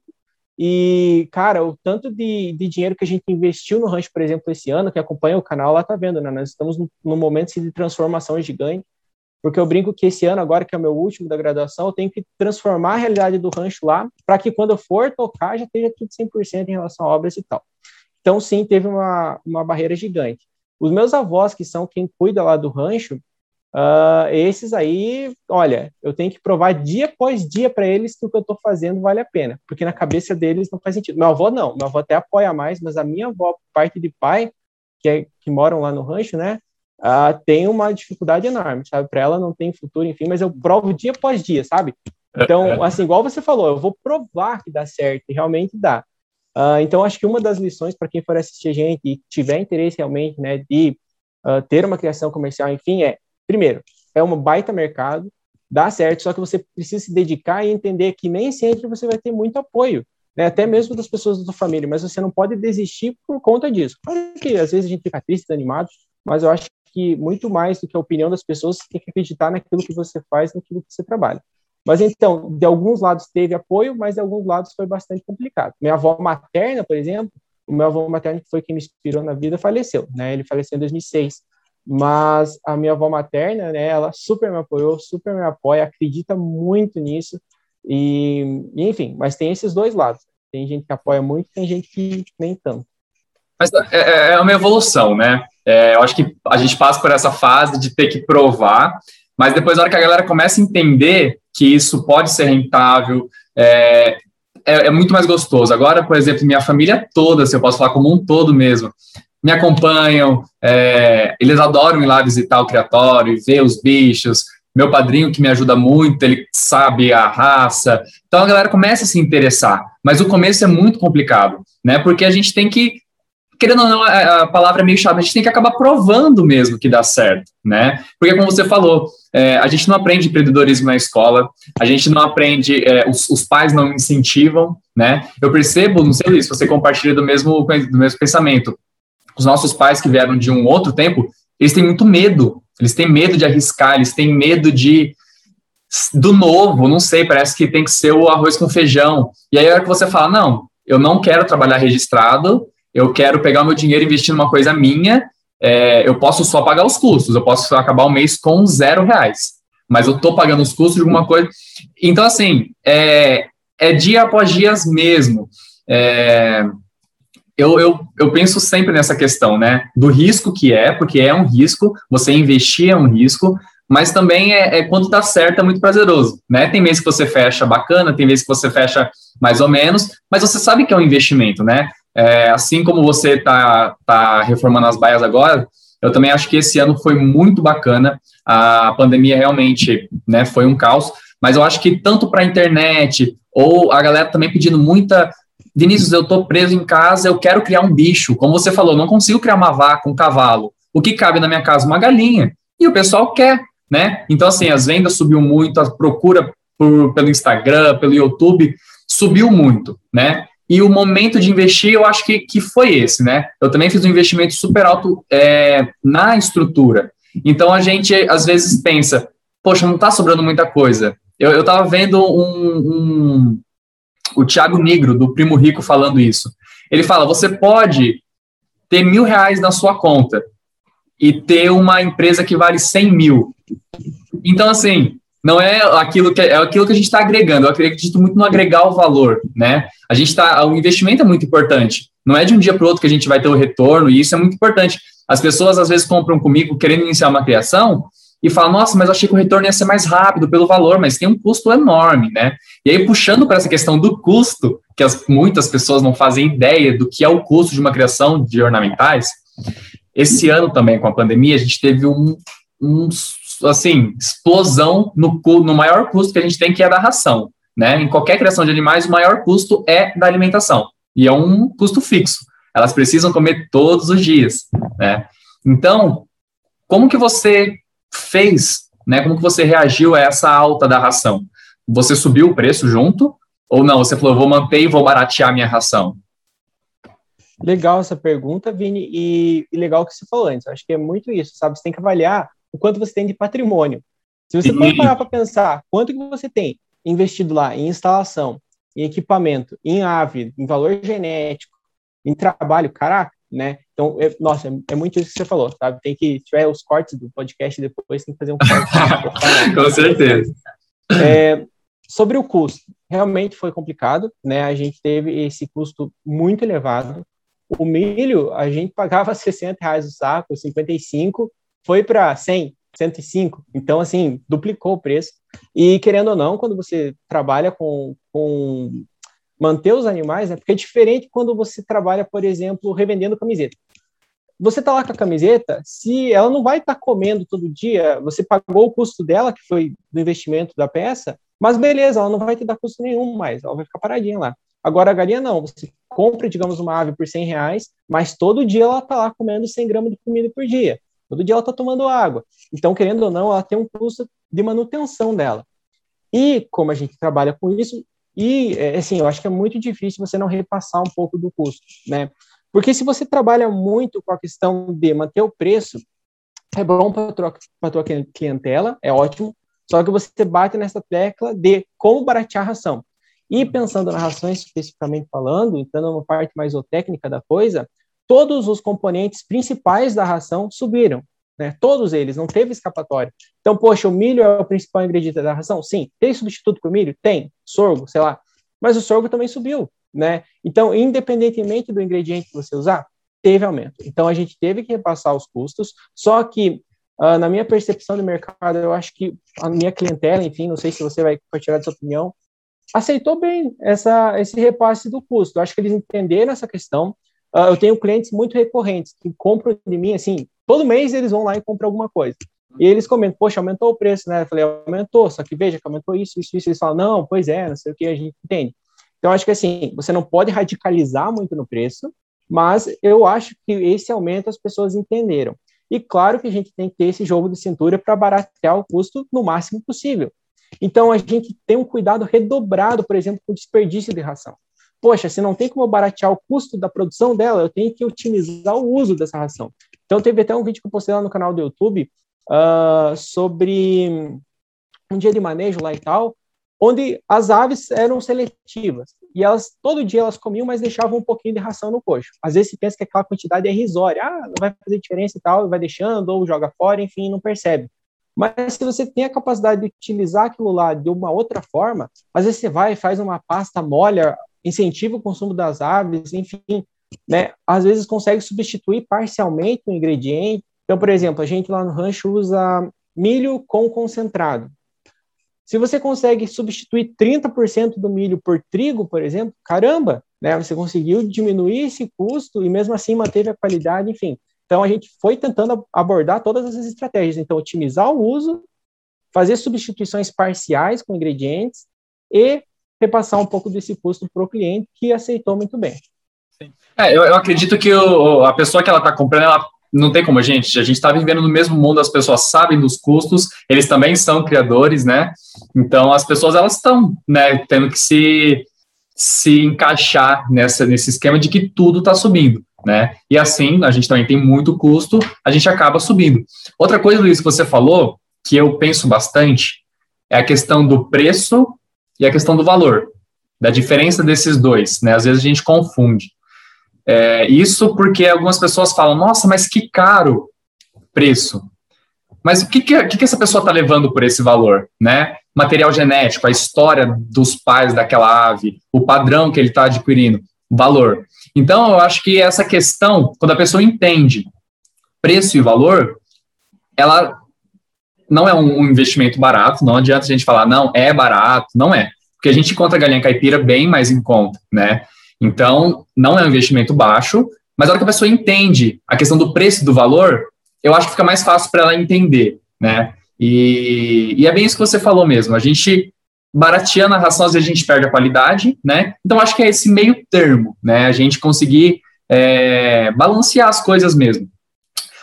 E, cara, o tanto de, de dinheiro que a gente investiu no rancho, por exemplo, esse ano, que acompanha o canal, lá tá vendo, né? Nós estamos num momento de transformação gigante, porque eu brinco que esse ano, agora que é o meu último da graduação, eu tenho que transformar a realidade do rancho lá, para que quando eu for tocar já esteja tudo 100% em relação a obras e tal. Então, sim, teve uma, uma barreira gigante. Os meus avós, que são quem cuida lá do rancho, uh, esses aí, olha, eu tenho que provar dia após dia para eles que o que eu estou fazendo vale a pena, porque na cabeça deles não faz sentido. Meu avô não, meu avô até apoia mais, mas a minha avó, parte de pai, que, é, que moram lá no rancho, né? uh, tem uma dificuldade enorme, sabe? Para ela não tem futuro, enfim, mas eu provo dia após dia, sabe? Então, é, é. assim, igual você falou, eu vou provar que dá certo, e realmente dá. Uh, então, acho que uma das lições para quem for assistir a gente e tiver interesse realmente, né, de uh, ter uma criação comercial, enfim, é, primeiro, é um baita mercado, dá certo, só que você precisa se dedicar e entender que nem sempre você vai ter muito apoio, né, até mesmo das pessoas da sua família, mas você não pode desistir por conta disso. Claro que às vezes a gente fica triste, desanimado, mas eu acho que muito mais do que a opinião das pessoas, você tem que acreditar naquilo que você faz, naquilo que você trabalha. Mas então, de alguns lados teve apoio, mas de alguns lados foi bastante complicado. Minha avó materna, por exemplo, o meu avô materno, que foi quem me inspirou na vida, faleceu, né? Ele faleceu em 2006. Mas a minha avó materna, né, ela super me apoiou, super me apoia, acredita muito nisso. E, enfim, mas tem esses dois lados. Tem gente que apoia muito, tem gente que nem tanto. Mas é, é, é uma evolução, né? É, eu acho que a gente passa por essa fase de ter que provar, mas depois, na hora que a galera começa a entender que isso pode ser rentável, é, é, é, muito mais gostoso. Agora, por exemplo, minha família toda, se eu posso falar como um todo mesmo, me acompanham, é, eles adoram ir lá visitar o criatório e ver os bichos. Meu padrinho, que me ajuda muito, ele sabe a raça. Então a galera começa a se interessar. Mas o começo é muito complicado, né? Porque a gente tem que querendo ou não, a, palavra é meio chata, a gente tem que acabar provando mesmo que dá certo, né? Porque, como você falou, é, a gente não aprende empreendedorismo na escola, a gente não aprende, é, os, os, pais não incentivam, né? Eu percebo, não sei se você compartilha do mesmo, do mesmo pensamento. Os nossos pais que vieram de um outro tempo, eles têm muito medo, eles têm medo de arriscar, eles têm medo de do novo, não sei, parece que tem que ser o arroz com feijão. E aí a hora que você fala, não, eu não quero trabalhar registrado, eu quero pegar meu dinheiro e investir numa coisa minha, é, eu posso só pagar os custos, eu posso acabar o mês com zero reais, mas eu estou pagando os custos de alguma coisa. Então, assim, é, é dia após dias mesmo. É, eu, eu, eu penso sempre nessa questão, né, do risco que é, porque é um risco, você investir é um risco, mas também é, é quando dá certo, é muito prazeroso, né? Tem meses que você fecha bacana, tem meses que você fecha mais ou menos, mas você sabe que é um investimento, né? É, assim como você está tá reformando as baias agora, eu também acho que esse ano foi muito bacana. A pandemia realmente né, foi um caos, mas eu acho que tanto para a internet, ou a galera também pedindo muita. Vinícius, eu estou preso em casa, eu quero criar um bicho. Como você falou, não consigo criar uma vaca, um cavalo. O que cabe na minha casa? Uma galinha. E o pessoal quer, né? Então, assim, as vendas subiu muito, a procura por, pelo Instagram, pelo YouTube, subiu muito, né? E o momento de investir, eu acho que, que foi esse, né? Eu também fiz um investimento super alto é, na estrutura. Então a gente às vezes pensa, poxa, não está sobrando muita coisa. Eu estava vendo um, um, o Thiago Negro, do Primo Rico, falando isso. Ele fala: você pode ter mil reais na sua conta e ter uma empresa que vale 100 mil. Então, assim, não é aquilo que é aquilo que a gente está agregando. Eu acredito muito no agregar o valor, né? A gente está, o investimento é muito importante. Não é de um dia para o outro que a gente vai ter o retorno e isso é muito importante. As pessoas às vezes compram comigo querendo iniciar uma criação e falam, nossa, mas eu achei que o retorno ia ser mais rápido pelo valor, mas tem um custo enorme, né? E aí puxando para essa questão do custo, que as, muitas pessoas não fazem ideia do que é o custo de uma criação de ornamentais. Esse ano também com a pandemia a gente teve um, um assim, explosão no, no maior custo que a gente tem, que é da ração. Né? Em qualquer criação de animais, o maior custo é da alimentação. E é um custo fixo. Elas precisam comer todos os dias. Né? Então, como que você fez, né? Como que você reagiu a essa alta da ração? Você subiu o preço junto? Ou não? Você falou, vou manter e vou baratear minha ração? Legal essa pergunta, Vini, e, e legal o que você falou antes. acho que é muito isso, sabe? Você tem que avaliar o quanto você tem de patrimônio. Se você for parar para pensar quanto que você tem investido lá em instalação, em equipamento, em ave, em valor genético, em trabalho, caraca, né? Então, é, nossa, é, é, muito isso que você falou, sabe? Tem que, tiver os cortes do podcast depois, tem que fazer um corte. Com certeza. É, sobre o custo, realmente foi complicado, né? A gente teve esse custo muito elevado. O milho, a gente pagava 60 reais o saco, 55, foi para 100, 105. Então, assim, duplicou o preço. E, querendo ou não, quando você trabalha com, com manter os animais, né, porque é diferente quando você trabalha, por exemplo, revendendo camiseta. você tá lá com a camiseta, se ela não vai estar tá comendo todo dia, você pagou o custo dela, que foi do investimento da peça, mas beleza, ela não vai te dar custo nenhum mais, ela vai ficar paradinha lá. Agora a galinha não, você compra, digamos, uma ave por 100 reais, mas todo dia ela tá lá comendo 100 gramas de comida por dia. Todo dia ela tá tomando água. Então, querendo ou não, ela tem um custo de manutenção dela. E como a gente trabalha com isso, e é, assim, eu acho que é muito difícil você não repassar um pouco do custo, né? Porque se você trabalha muito com a questão de manter o preço, é bom para a tua clientela, é ótimo, só que você bate nessa tecla de como baratear a ração. E pensando na ração especificamente falando, entrando numa parte mais técnica da coisa, todos os componentes principais da ração subiram, né? Todos eles, não teve escapatória. Então, poxa, o milho é o principal ingrediente da ração? Sim. Tem substituto para o milho? Tem. Sorgo, sei lá. Mas o sorgo também subiu né? Então, independentemente do ingrediente que você usar, teve aumento. Então, a gente teve que repassar os custos, só que, uh, na minha percepção de mercado, eu acho que a minha clientela, enfim, não sei se você vai compartilhar dessa opinião, aceitou bem essa, esse repasse do custo. Eu acho que eles entenderam essa questão. Uh, eu tenho clientes muito recorrentes que compram de mim, assim, todo mês eles vão lá e compram alguma coisa. E eles comentam, poxa, aumentou o preço, né? Eu falei, aumentou, só que veja que aumentou isso, isso, isso. Eles falam, não, pois é, não sei o que, a gente entende. Então, acho que assim, você não pode radicalizar muito no preço, mas eu acho que esse aumento as pessoas entenderam. E claro que a gente tem que ter esse jogo de cintura para baratear o custo no máximo possível. Então, a gente tem um cuidado redobrado, por exemplo, com o desperdício de ração. Poxa, se não tem como baratear o custo da produção dela, eu tenho que otimizar o uso dessa ração. Então, teve até um vídeo que eu postei lá no canal do YouTube uh, sobre um dia de manejo lá e tal, onde as aves eram seletivas e elas todo dia elas comiam, mas deixavam um pouquinho de ração no coxo. Às vezes se pensa que aquela quantidade é irrisória, ah, não vai fazer diferença e tal, vai deixando ou joga fora, enfim, não percebe. Mas se você tem a capacidade de utilizar aquilo lá de uma outra forma, às vezes você vai e faz uma pasta, molha, incentiva o consumo das aves, enfim, né? Às vezes consegue substituir parcialmente o ingrediente. Então, por exemplo, a gente lá no rancho usa milho com concentrado. Se você consegue substituir 30% do milho por trigo, por exemplo, caramba, né? Você conseguiu diminuir esse custo e mesmo assim manteve a qualidade, enfim. Então a gente foi tentando abordar todas essas estratégias. Então otimizar o uso, fazer substituições parciais com ingredientes e repassar um pouco desse custo para o cliente que aceitou muito bem. É, eu, eu acredito que o, a pessoa que ela está comprando, ela não tem como a gente, a gente está vivendo no mesmo mundo, as pessoas sabem dos custos, eles também são criadores, né? Então as pessoas elas estão, né, tendo que se se encaixar nessa nesse esquema de que tudo está subindo, né? E assim a gente também tem muito custo, a gente acaba subindo. Outra coisa, Luiz, que você falou que eu penso bastante é a questão do preço e a questão do valor, da diferença desses dois, né? Às vezes a gente confunde. É, isso porque algumas pessoas falam, nossa, mas que caro preço. Mas o que, que, que essa pessoa está levando por esse valor? Né? Material genético, a história dos pais daquela ave, o padrão que ele está adquirindo, valor. Então, eu acho que essa questão, quando a pessoa entende preço e valor, ela não é um investimento barato, não adianta a gente falar, não, é barato, não é. Porque a gente encontra galinha caipira bem mais em conta, né? Então, não é um investimento baixo, mas a hora que a pessoa entende a questão do preço e do valor, eu acho que fica mais fácil para ela entender, né? E, e, é bem isso que você falou mesmo. A gente barateando a ração, às vezes a gente perde a qualidade, né? Então, acho que é esse meio termo, né? A gente conseguir é, balancear as coisas mesmo.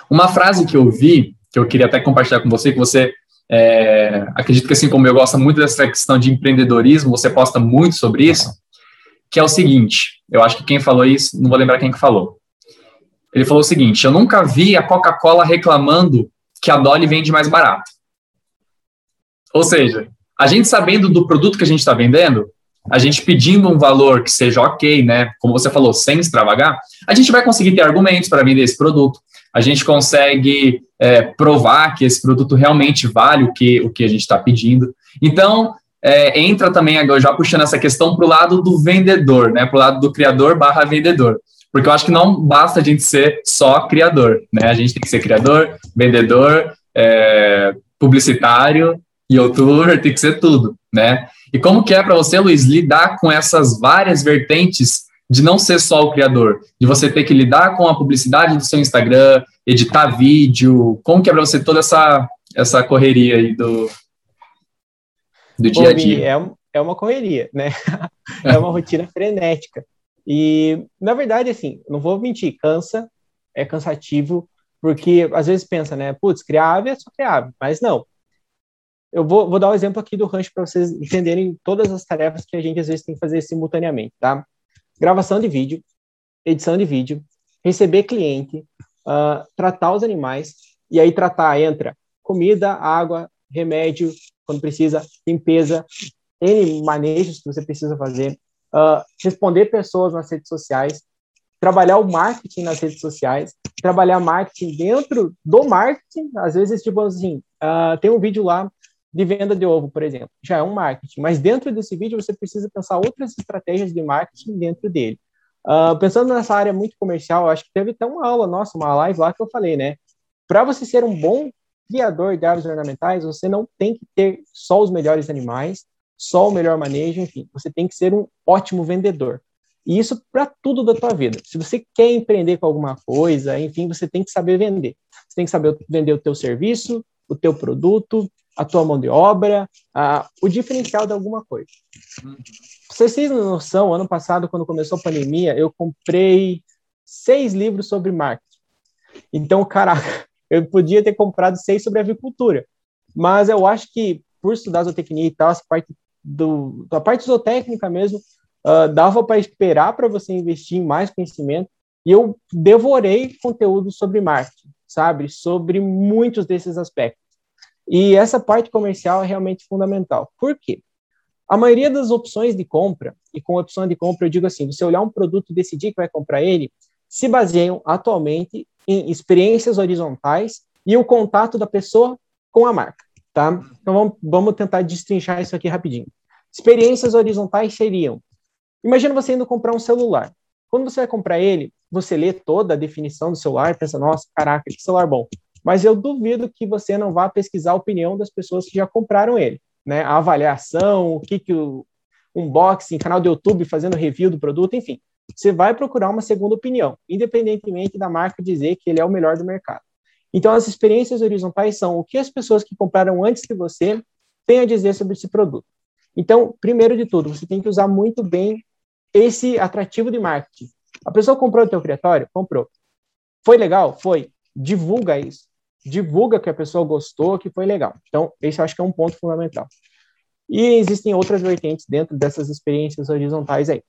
Uma frase que eu vi, que eu queria até compartilhar com você, que você é, acredito que assim como eu gosto muito dessa questão de empreendedorismo, você posta muito sobre isso, que é o seguinte, eu acho que quem falou isso, não vou lembrar quem que falou. Ele falou o seguinte, eu nunca vi a Coca-Cola reclamando que a Dolly vende mais barato. Ou seja, a gente sabendo do produto que a gente está vendendo, a gente pedindo um valor que seja ok, né? Como você falou, sem extravagar, a gente vai conseguir ter argumentos para vender esse produto. A gente consegue é, provar que esse produto realmente vale o que, o que a gente está pedindo. Então, é, entra também, agora já puxando essa questão para o lado do vendedor, né? Para o lado do criador barra vendedor. Porque eu acho que não basta a gente ser só criador, né? A gente tem que ser criador, vendedor, é, publicitário, youtuber, tem que ser tudo, né? E como que é para você, Luiz, lidar com essas várias vertentes de não ser só o criador, de você ter que lidar com a publicidade do seu Instagram, editar vídeo, como que é para você toda essa, essa correria aí do, do dia a dia? É, é uma correria, né? é uma rotina frenética. E, na verdade, assim, não vou mentir, cansa, é cansativo, porque às vezes pensa, né? Putz, criar ave é só criar ave, mas não. Eu vou, vou dar o um exemplo aqui do rancho para vocês entenderem todas as tarefas que a gente às vezes tem que fazer simultaneamente, tá? Gravação de vídeo, edição de vídeo, receber cliente, uh, tratar os animais, e aí tratar entra comida, água, remédio, quando precisa, limpeza, N manejos que você precisa fazer, uh, responder pessoas nas redes sociais, trabalhar o marketing nas redes sociais, trabalhar marketing dentro do marketing, às vezes, tipo assim, uh, tem um vídeo lá de venda de ovo, por exemplo, já é um marketing, mas dentro desse vídeo você precisa pensar outras estratégias de marketing dentro dele. Uh, pensando nessa área muito comercial, acho que teve até uma aula nossa, uma live lá que eu falei, né? Para você ser um bom criador de aves ornamentais, você não tem que ter só os melhores animais, só o melhor manejo, enfim, você tem que ser um ótimo vendedor. E isso para tudo da tua vida. Se você quer empreender com alguma coisa, enfim, você tem que saber vender. Você tem que saber vender o teu serviço, o teu produto, a tua mão de obra, a, o diferencial de alguma coisa. Vocês têm noção, ano passado, quando começou a pandemia, eu comprei seis livros sobre marketing. Então, caraca, eu podia ter comprado seis sobre agricultura. Mas eu acho que, por estudar zootecnia e tal, essa parte do, parte zootécnica mesmo, uh, dava para esperar para você investir em mais conhecimento. E eu devorei conteúdo sobre marketing, sabe? Sobre muitos desses aspectos. E essa parte comercial é realmente fundamental. Por quê? A maioria das opções de compra, e com opção de compra eu digo assim, você olhar um produto e decidir que vai comprar ele, se baseiam atualmente em experiências horizontais e o contato da pessoa com a marca, tá? Então vamos, vamos tentar destrinchar isso aqui rapidinho. Experiências horizontais seriam, imagina você indo comprar um celular. Quando você vai comprar ele, você lê toda a definição do celular, pensa, nossa, caraca, que celular bom mas eu duvido que você não vá pesquisar a opinião das pessoas que já compraram ele, né? A avaliação, o que que o unboxing, canal do YouTube fazendo review do produto, enfim. Você vai procurar uma segunda opinião, independentemente da marca dizer que ele é o melhor do mercado. Então, as experiências horizontais são o que as pessoas que compraram antes de você têm a dizer sobre esse produto. Então, primeiro de tudo, você tem que usar muito bem esse atrativo de marketing. A pessoa comprou o teu criatório? Comprou. Foi legal? Foi. Divulga isso divulga que a pessoa gostou, que foi legal. Então, esse eu acho que é um ponto fundamental. E existem outras vertentes dentro dessas experiências horizontais aí.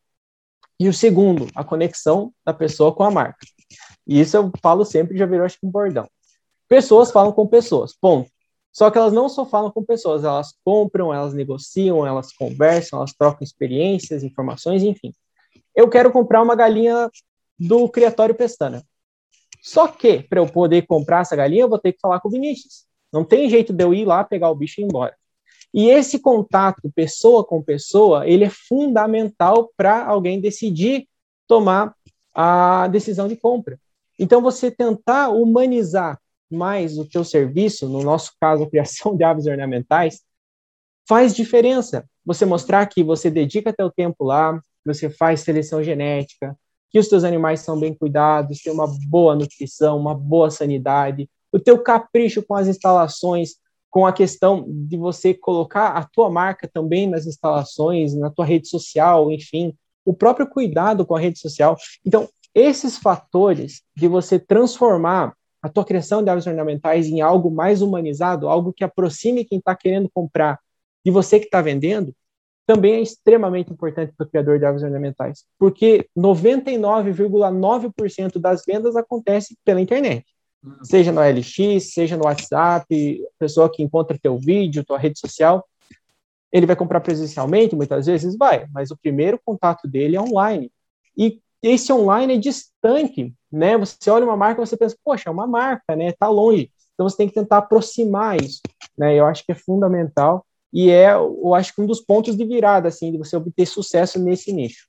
E o segundo, a conexão da pessoa com a marca. E isso eu falo sempre, já virou acho que um bordão. Pessoas falam com pessoas, ponto. Só que elas não só falam com pessoas, elas compram, elas negociam, elas conversam, elas trocam experiências, informações, enfim. Eu quero comprar uma galinha do Criatório Pestana. Só que, para eu poder comprar essa galinha, eu vou ter que falar com o Vinícius. Não tem jeito de eu ir lá, pegar o bicho e ir embora. E esse contato pessoa com pessoa, ele é fundamental para alguém decidir tomar a decisão de compra. Então, você tentar humanizar mais o teu serviço, no nosso caso, a criação de aves ornamentais, faz diferença. Você mostrar que você dedica teu tempo lá, você faz seleção genética, que os teus animais são bem cuidados, tem uma boa nutrição, uma boa sanidade, o teu capricho com as instalações, com a questão de você colocar a tua marca também nas instalações, na tua rede social, enfim, o próprio cuidado com a rede social. Então, esses fatores de você transformar a tua criação de aves ornamentais em algo mais humanizado, algo que aproxime quem está querendo comprar de você que está vendendo, também é extremamente importante para o criador de aves ornamentais, porque 99,9% das vendas acontece pela internet. Uhum. Seja no LX, seja no WhatsApp, pessoa que encontra teu vídeo, tua rede social, ele vai comprar presencialmente, muitas vezes vai, mas o primeiro contato dele é online. E esse online é distante, né? Você olha uma marca, você pensa, poxa, é uma marca, né? Tá longe. Então você tem que tentar aproximar isso, né? Eu acho que é fundamental e é, eu acho que um dos pontos de virada, assim, de você obter sucesso nesse nicho.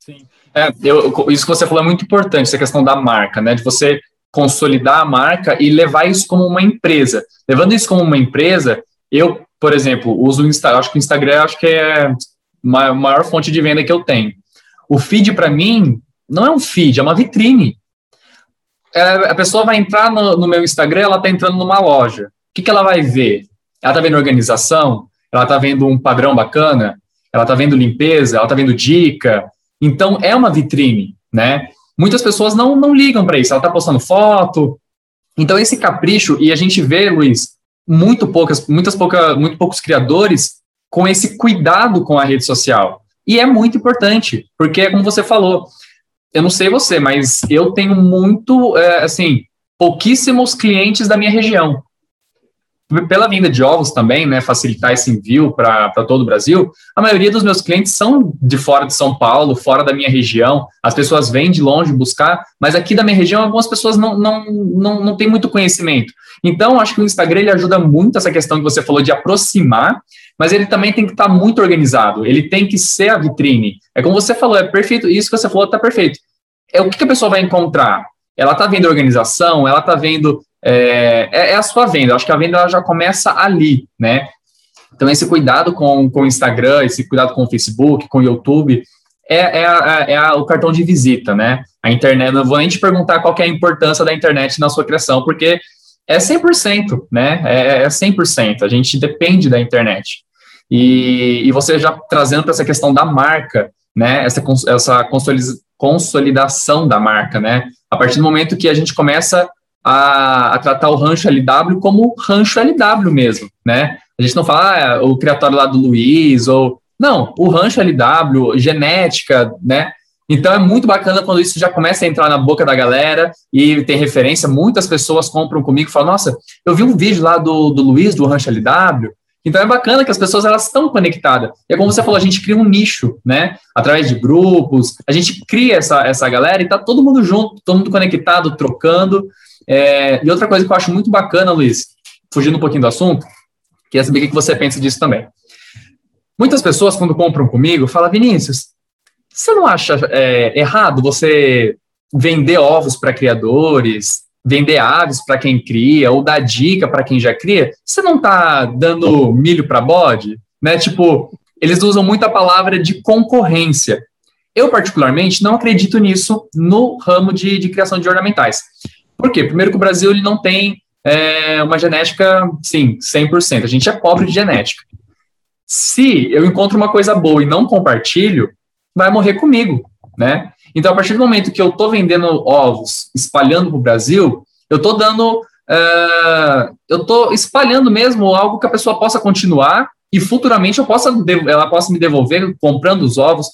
Sim. É, eu, isso que você falou é muito importante, essa questão da marca, né? De você consolidar a marca e levar isso como uma empresa. Levando isso como uma empresa, eu, por exemplo, uso o Instagram, acho que o Instagram acho que é a maior fonte de venda que eu tenho. O feed, para mim, não é um feed, é uma vitrine. É, a pessoa vai entrar no, no meu Instagram, ela está entrando numa loja. O que, que ela vai ver? Ela está vendo organização, ela está vendo um padrão bacana, ela está vendo limpeza, ela está vendo dica. Então, é uma vitrine, né? Muitas pessoas não, não ligam para isso, ela está postando foto. Então, esse capricho, e a gente vê, Luiz, muito poucas, muitas pouca, muito poucos criadores com esse cuidado com a rede social. E é muito importante, porque é como você falou, eu não sei você, mas eu tenho muito, é, assim, pouquíssimos clientes da minha região. Pela venda de ovos também, né, facilitar esse envio para todo o Brasil, a maioria dos meus clientes são de fora de São Paulo, fora da minha região, as pessoas vêm de longe buscar, mas aqui da minha região algumas pessoas não, não, não, não têm muito conhecimento. Então, acho que o Instagram ele ajuda muito essa questão que você falou de aproximar, mas ele também tem que estar tá muito organizado, ele tem que ser a vitrine. É como você falou, é perfeito, isso que você falou está perfeito. É o que, que a pessoa vai encontrar? Ela está vendo organização, ela está vendo. É, é, é, a sua venda, acho que a venda já começa ali, né? Então, esse cuidado com, com o Instagram, esse cuidado com o Facebook, com o YouTube, é, é, a, é a, o cartão de visita, né? A internet, não vou nem te perguntar qual é a importância da internet na sua criação, porque é 100%, né? É, é 100%. A gente depende da internet. E, e você já trazendo para essa questão da marca, né? Essa, essa consolidação da marca, né? A partir do momento que a gente começa a, a tratar o rancho LW como rancho LW mesmo, né? A gente não fala ah, o criatório lá do Luiz, ou. Não, o rancho LW, genética, né? Então é muito bacana quando isso já começa a entrar na boca da galera e tem referência. Muitas pessoas compram comigo e falam: Nossa, eu vi um vídeo lá do, do Luiz, do Rancho LW. Então é bacana que as pessoas elas estão conectadas. E é como você falou, a gente cria um nicho, né? Através de grupos, a gente cria essa, essa galera e tá todo mundo junto, todo mundo conectado, trocando. É, e outra coisa que eu acho muito bacana, Luiz, fugindo um pouquinho do assunto, queria saber o que você pensa disso também. Muitas pessoas, quando compram comigo, falam, Vinícius, você não acha é, errado você vender ovos para criadores, vender aves para quem cria, ou dar dica para quem já cria? Você não está dando milho para bode? Né? Tipo, eles usam muito a palavra de concorrência. Eu, particularmente, não acredito nisso no ramo de, de criação de ornamentais. Por quê? Primeiro que o Brasil ele não tem é, uma genética, sim, 100%. A gente é pobre de genética. Se eu encontro uma coisa boa e não compartilho, vai morrer comigo, né? Então, a partir do momento que eu estou vendendo ovos, espalhando para o Brasil, eu estou dando, uh, eu estou espalhando mesmo algo que a pessoa possa continuar e futuramente eu possa, ela possa me devolver comprando os ovos. O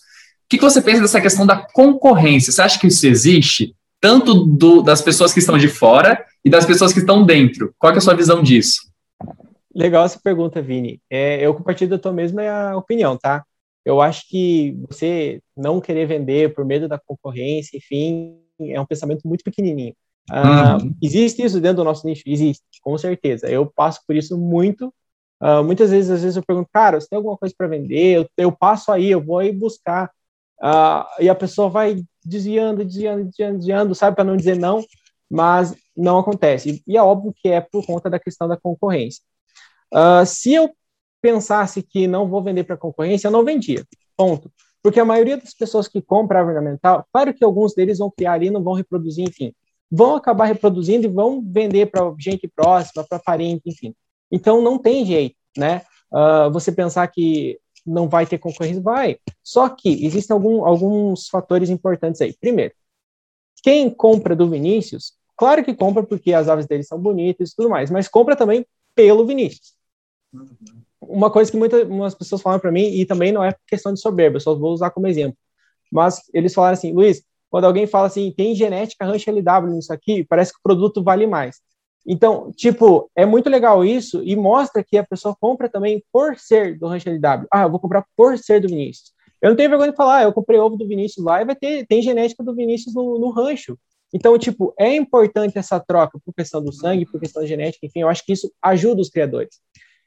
que, que você pensa dessa questão da concorrência? Você acha que isso existe? Tanto do, das pessoas que estão de fora e das pessoas que estão dentro. Qual é a sua visão disso? Legal essa pergunta, Vini. É, eu compartilho da tua mesma opinião, tá? eu acho que você não querer vender por medo da concorrência, enfim, é um pensamento muito pequenininho. Uh, uhum. Existe isso dentro do nosso nicho? Existe, com certeza. Eu passo por isso muito. Uh, muitas vezes, às vezes eu pergunto, cara, você tem alguma coisa para vender? Eu, eu, passo aí, eu vou aí buscar. Uh, e a pessoa vai desviando, desviando, desviando, desviando, sabe, para não dizer não, mas não acontece. E, é óbvio que é por conta da questão da concorrência. se eu pensasse que não vou vender para concorrência, eu não vendia. Ponto. Porque a maioria das pessoas que compram árvore ornamental, claro que alguns deles vão criar ali, não vão reproduzir, enfim, vão acabar reproduzindo e vão vender para gente próxima, para parente, enfim. Então não tem jeito, né? Uh, você pensar que não vai ter concorrência, vai. Só que existem algum, alguns fatores importantes aí. Primeiro, quem compra do Vinícius, claro que compra porque as aves dele são bonitas e tudo mais, mas compra também pelo Vinícius. Uma coisa que muitas pessoas falam para mim, e também não é questão de soberba, só vou usar como exemplo, mas eles falaram assim, Luiz, quando alguém fala assim, tem genética Ranch LW nisso aqui, parece que o produto vale mais. Então, tipo, é muito legal isso e mostra que a pessoa compra também por ser do Ranch LW. Ah, eu vou comprar por ser do Vinícius. Eu não tenho vergonha de falar, eu comprei ovo do Vinícius lá e vai ter, tem genética do Vinícius no, no rancho. Então, tipo, é importante essa troca por questão do sangue, por questão genética, enfim, eu acho que isso ajuda os criadores.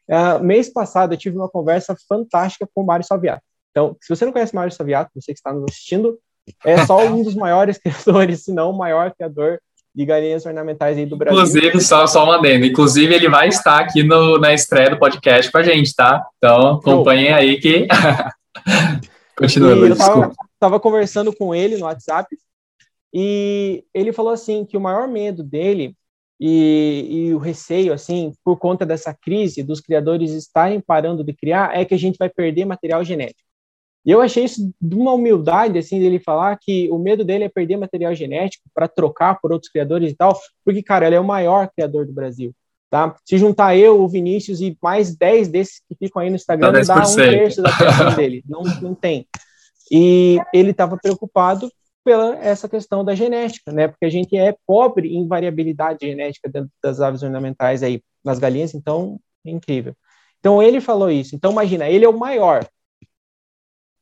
Uh, mês passado eu tive uma conversa fantástica com o Mário Saviato. Então, se você não conhece o Mário Saviato, você que está nos assistindo, é só um dos maiores criadores, se não o maior criador de galinhas ornamentais aí do Brasil. Inclusive, só, só uma adendo, inclusive ele vai estar aqui no, na estreia do podcast com a gente, tá? Então, acompanhem aí que... Continua, Luiz, Eu estava estava conversando com ele no WhatsApp e ele falou assim que o maior medo dele e, e, o receio, assim, por conta dessa crise dos criadores estarem parando de criar, é que a gente vai perder material genético. E eu achei isso de uma humildade, assim, dele falar que o medo dele é perder material genético para trocar por outros criadores e tal, porque, cara, ele é o maior criador do Brasil, tá? Se juntar eu, o Vinícius e mais 10 desses que ficam aí no Instagram, dá, dá um terço da criação dele. Não, não tem. E ele estava preocupado pela essa questão da genética, né? Porque a gente é pobre em variabilidade genética dentro das aves ornamentais aí, nas galinhas, então é incrível. Então ele falou isso. Então imagina, ele é o maior.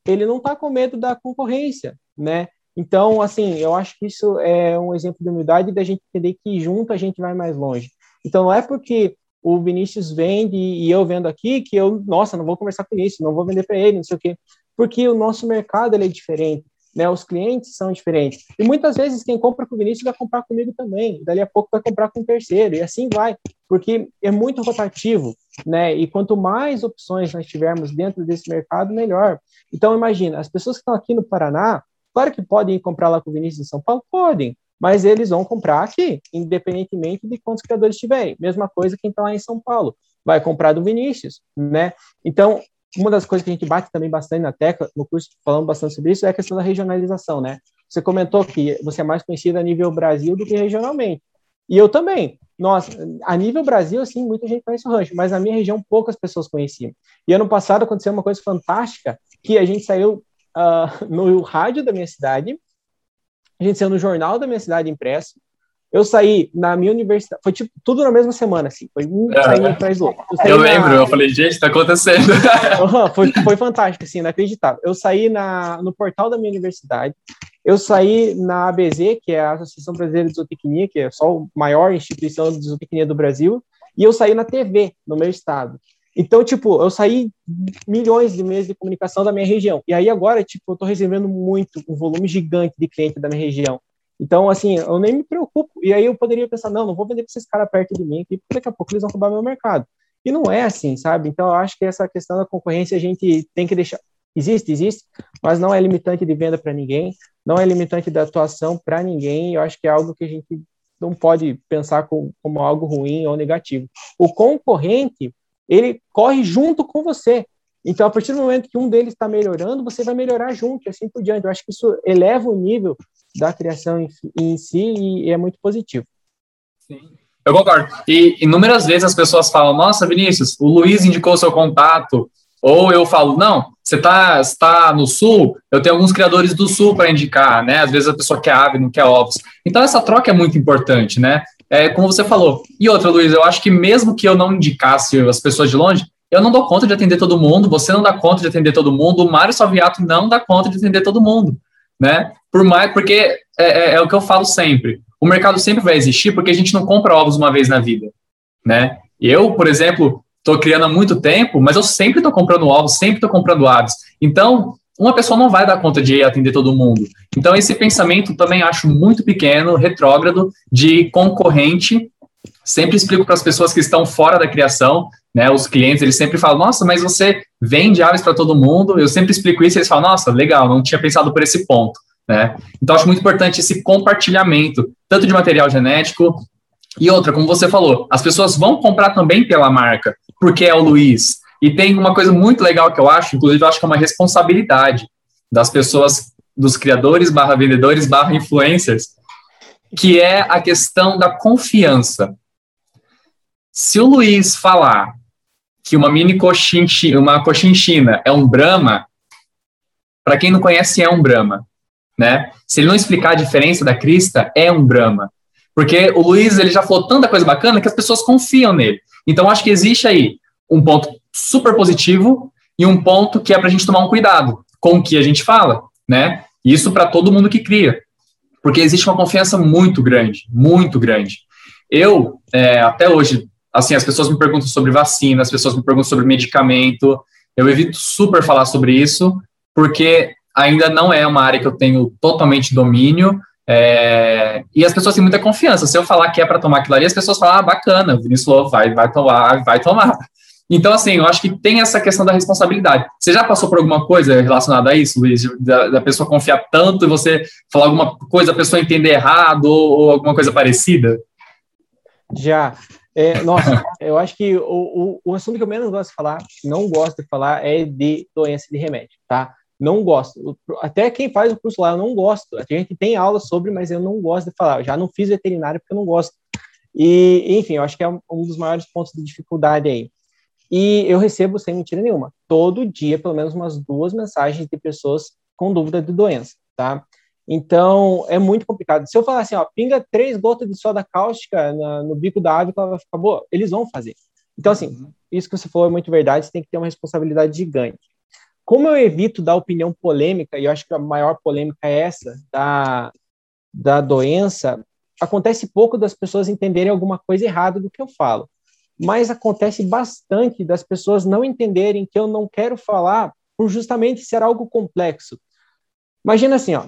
Ele não está com medo da concorrência, né? Então, assim, eu acho que isso é um exemplo de humildade da gente entender que junto a gente vai mais longe. Então, não é porque o Vinícius vende e eu vendo aqui que eu, nossa, não vou conversar com isso, não vou vender para ele, não sei o quê. Porque o nosso mercado ele é diferente né? Os clientes são diferentes. E muitas vezes quem compra com o Vinícius vai comprar comigo também. Dali a pouco vai comprar com o terceiro. E assim vai, porque é muito rotativo, né? E quanto mais opções nós tivermos dentro desse mercado, melhor. Então imagina, as pessoas que estão aqui no Paraná, claro que podem comprar lá com o Vinícius em São Paulo, podem. Mas eles vão comprar aqui, independentemente de quantos criadores tiverem. Mesma coisa quem está lá em São Paulo vai comprar do Vinícius, né? Então, uma das coisas que a gente bate também bastante na tecla, no curso falando bastante sobre isso, é a questão da regionalização, né? Você comentou que você é mais conhecido a nível Brasil do que regionalmente. E eu também. Nossa, a nível Brasil, assim, muita gente conhece o rancho, mas na minha região poucas pessoas conheciam. E ano passado aconteceu uma coisa fantástica, que a gente saiu uh, no rádio da minha cidade, a gente saiu no jornal da minha cidade impresso, eu saí na minha universidade, foi tipo tudo na mesma semana, assim, foi um é. saindo atrás do outro. Eu, eu lembro, eu falei, gente, tá acontecendo. Uhum, foi, foi fantástico, assim, inacreditável. Eu saí na, no portal da minha universidade, eu saí na ABZ, que é a Associação Brasileira de Zootecnia, que é só a maior instituição de zootecnia do Brasil, e eu saí na TV, no meu estado. Então, tipo, eu saí milhões de meios de comunicação da minha região. E aí agora, tipo, eu tô recebendo muito, um volume gigante de cliente da minha região. Então, assim, eu nem me preocupo. E aí eu poderia pensar, não, não vou vender para esses caras perto de mim aqui, porque daqui a pouco eles vão roubar meu mercado. E não é assim, sabe? Então, eu acho que essa questão da concorrência a gente tem que deixar. Existe, existe, mas não é limitante de venda para ninguém, não é limitante da atuação para ninguém. Eu acho que é algo que a gente não pode pensar como, como algo ruim ou negativo. O concorrente, ele corre junto com você. Então, a partir do momento que um deles está melhorando, você vai melhorar junto, e assim por diante. Eu acho que isso eleva o nível da criação em, em si e, é muito positivo. Sim. Eu concordo. E inúmeras vezes as pessoas falam: Nossa, Vinícius, o Luiz indicou seu contato. Ou eu falo: Não, você está tá no Sul, eu tenho alguns criadores do Sul para indicar, né? Às vezes a pessoa quer ave, não quer ovos. Então essa troca é muito importante, né? É, como você falou. E outra, Luiz, eu acho que mesmo que eu não indicasse as pessoas de longe, eu não dou conta de atender todo mundo, você não dá conta de atender todo mundo, o Mário Salviato não dá conta de atender todo mundo né? Por mais, porque é, é, é, o que eu falo sempre. O mercado sempre vai existir porque a gente não compra ovos uma vez na vida, né? Eu, por exemplo, estou criando há muito tempo, mas eu sempre estou comprando ovos, sempre estou comprando aves. Então, uma pessoa não vai dar conta de atender todo mundo. Então, esse pensamento também acho muito pequeno, retrógrado, de concorrente. Sempre explico para as pessoas que estão fora da criação, né? Os clientes, eles sempre falam: Nossa, mas você vende aves para todo mundo. Eu sempre explico isso eles falam: Nossa, legal, não tinha pensado por esse ponto. Né? Então, acho muito importante esse compartilhamento, tanto de material genético e outra, como você falou, as pessoas vão comprar também pela marca, porque é o Luiz. E tem uma coisa muito legal que eu acho, inclusive eu acho que é uma responsabilidade das pessoas, dos criadores barra vendedores barra influencers, que é a questão da confiança. Se o Luiz falar que uma mini coxinha, uma coxinchina é um Brahma, para quem não conhece, é um Brahma, né? Se ele não explicar a diferença da crista, é um Brahma. Porque o Luiz, ele já falou tanta coisa bacana que as pessoas confiam nele. Então, acho que existe aí um ponto super positivo e um ponto que é para a gente tomar um cuidado com o que a gente fala, né? Isso para todo mundo que cria. Porque existe uma confiança muito grande, muito grande. Eu, é, até hoje, assim, as pessoas me perguntam sobre vacina, as pessoas me perguntam sobre medicamento. Eu evito super falar sobre isso, porque ainda não é uma área que eu tenho totalmente domínio. É, e as pessoas têm muita confiança. Se eu falar que é para tomar aquilo ali, as pessoas falam, ah, bacana, o Vinícius falou, vai, vai tomar, vai tomar. Então, assim, eu acho que tem essa questão da responsabilidade. Você já passou por alguma coisa relacionada a isso, Luiz? Da, da pessoa confiar tanto e você falar alguma coisa, a pessoa entender errado ou, ou alguma coisa parecida? Já. É, nossa, eu acho que o, o, o, assunto que eu menos gosto de falar, não gosto de falar, é de doença de remédio, tá? Não gosto. Até quem faz o curso lá, eu não gosto. A gente tem aula sobre, mas eu não gosto de falar. Eu já não fiz veterinário porque eu não gosto. E, enfim, eu acho que é um, dos maiores pontos de dificuldade aí. E eu recebo, sem mentira nenhuma, todo dia, pelo menos umas duas mensagens de pessoas com dúvida de doença, tá? Então, é muito complicado. Se eu falar assim, ó, pinga três gotas de soda cáustica na, no bico da ave que ela vai ficar boa, eles vão fazer. Então, assim, uhum. isso que você falou é muito verdade, você tem que ter uma responsabilidade gigante. Como eu evito dar opinião polêmica, e eu acho que a maior polêmica é essa, da, da doença, acontece pouco das pessoas entenderem alguma coisa errada do que eu falo. Mas acontece bastante das pessoas não entenderem que eu não quero falar por justamente ser algo complexo. Imagina assim, ó,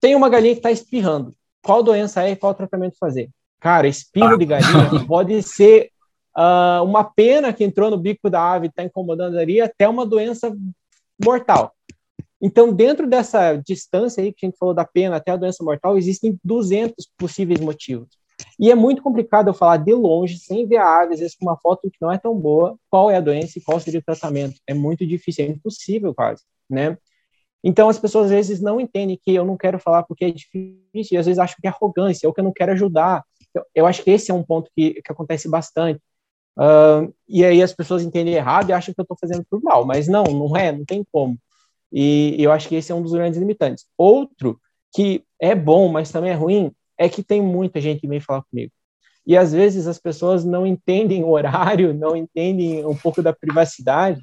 tem uma galinha que está espirrando. Qual doença é e qual tratamento fazer? Cara, espirro de galinha pode ser uh, uma pena que entrou no bico da ave e está incomodando ali, até uma doença mortal. Então, dentro dessa distância aí que a gente falou da pena até a doença mortal, existem 200 possíveis motivos. E é muito complicado eu falar de longe, sem ver a ave, às vezes com uma foto que não é tão boa, qual é a doença e qual seria o tratamento. É muito difícil, é impossível quase, né? Então, as pessoas às vezes não entendem que eu não quero falar porque é difícil, e às vezes acham que é arrogância, ou que eu não quero ajudar. Eu, eu acho que esse é um ponto que, que acontece bastante. Uh, e aí as pessoas entendem errado e acham que eu estou fazendo por mal, mas não, não é, não tem como. E, eu acho que esse é um dos grandes limitantes. Outro que é bom, mas também é ruim, é que tem muita gente que vem falar comigo. E às vezes as pessoas não entendem o horário, não entendem um pouco da privacidade,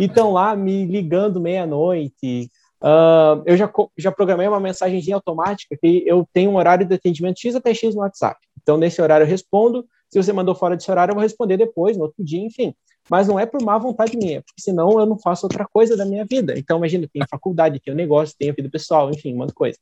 e estão lá me ligando meia-noite, Uh, eu já, já programei uma mensagenzinha automática que eu tenho um horário de atendimento X até X no WhatsApp. Então, nesse horário eu respondo. Se você mandou fora desse horário, eu vou responder depois, no outro dia, enfim. Mas não é por má vontade minha, porque senão eu não faço outra coisa da minha vida. Então, imagina, tem faculdade, tem negócio, tem vida pessoal, enfim, uma coisa.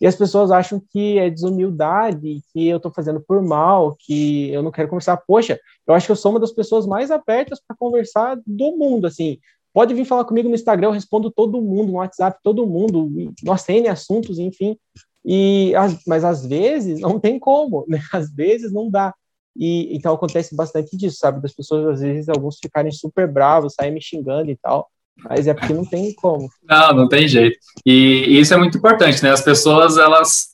E as pessoas acham que é desumildade, que eu estou fazendo por mal, que eu não quero conversar. Poxa, eu acho que eu sou uma das pessoas mais abertas para conversar do mundo, assim. Pode vir falar comigo no Instagram, eu respondo todo mundo, no WhatsApp, todo mundo. Nós temos assuntos, enfim. E, mas às vezes não tem como, né? Às vezes não dá. E então acontece bastante disso, sabe? Das pessoas, às vezes, alguns ficarem super bravos, saem me xingando e tal. Mas é porque não tem como. Não, não tem jeito. E, e isso é muito importante, né? As pessoas, elas.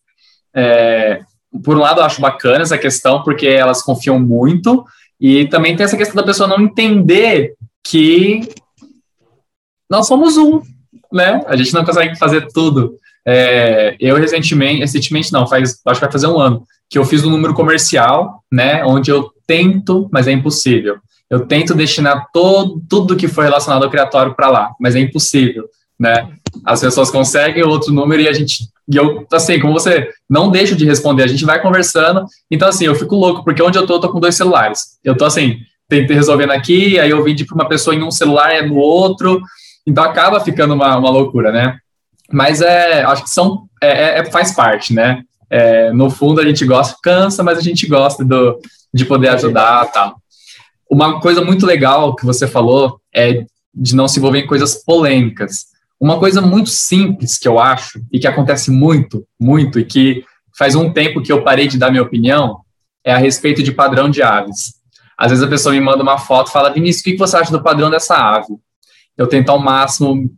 É, por um lado, eu acho bacana essa questão, porque elas confiam muito. E também tem essa questão da pessoa não entender que nós somos um, né? A gente não consegue fazer tudo. É, eu recentemente, recentemente não, faz, acho que vai fazer um ano, que eu fiz um número comercial, né? Onde eu tento, mas é impossível. Eu tento destinar todo, tudo que foi relacionado ao criatório para lá, mas é impossível, né? As pessoas conseguem outro número e a gente, e eu, assim, como você não deixa de responder, a gente vai conversando. Então, assim, eu fico louco, porque onde eu tô, eu tô com dois celulares. Eu tô assim, tentei resolvendo aqui, aí eu vim para uma pessoa em um celular, é no outro, então acaba ficando uma, uma loucura, né? Mas é, acho que são, é, é, é faz parte, né? É, no fundo a gente gosta, cansa, mas a gente gosta do, de poder ajudar tal. Uma coisa muito legal que você falou é de não se envolver em coisas polêmicas. Uma coisa muito simples que eu acho e que acontece muito, muito e que faz um tempo que eu parei de dar minha opinião é a respeito de padrão de aves. Às vezes a pessoa me manda uma foto e fala, Vinícius, o que você acha do padrão dessa ave? Eu tento ao máximo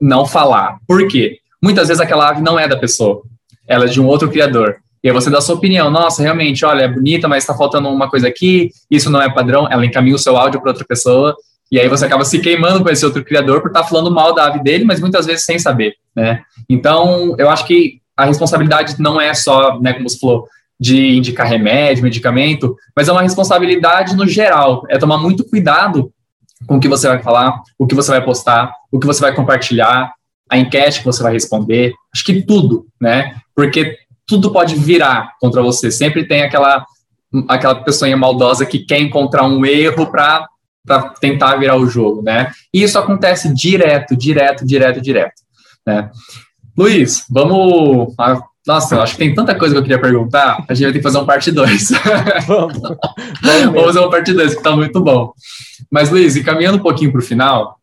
não falar. Por quê? Muitas vezes aquela ave não é da pessoa, ela é de um outro criador. E aí você dá sua opinião, nossa, realmente, olha, é bonita, mas está faltando uma coisa aqui, isso não é padrão, ela encaminha o seu áudio para outra pessoa, e aí você acaba se queimando com esse outro criador por estar tá falando mal da ave dele, mas muitas vezes sem saber, né? Então, eu acho que a responsabilidade não é só, né, como você falou, de indicar remédio, medicamento, mas é uma responsabilidade no geral, é tomar muito cuidado com o que você vai falar, o que você vai postar, o que você vai compartilhar, a enquete que você vai responder, acho que tudo, né? Porque tudo pode virar contra você. Sempre tem aquela aquela pessoa maldosa que quer encontrar um erro para para tentar virar o jogo, né? E isso acontece direto, direto, direto, direto, né? Luiz, vamos Nossa, eu acho que tem tanta coisa que eu queria perguntar, a gente vai ter que fazer um parte 2. Vamos. Vamos fazer um parte 2, que tá muito bom. Mas, Luiz, caminhando um pouquinho para o final,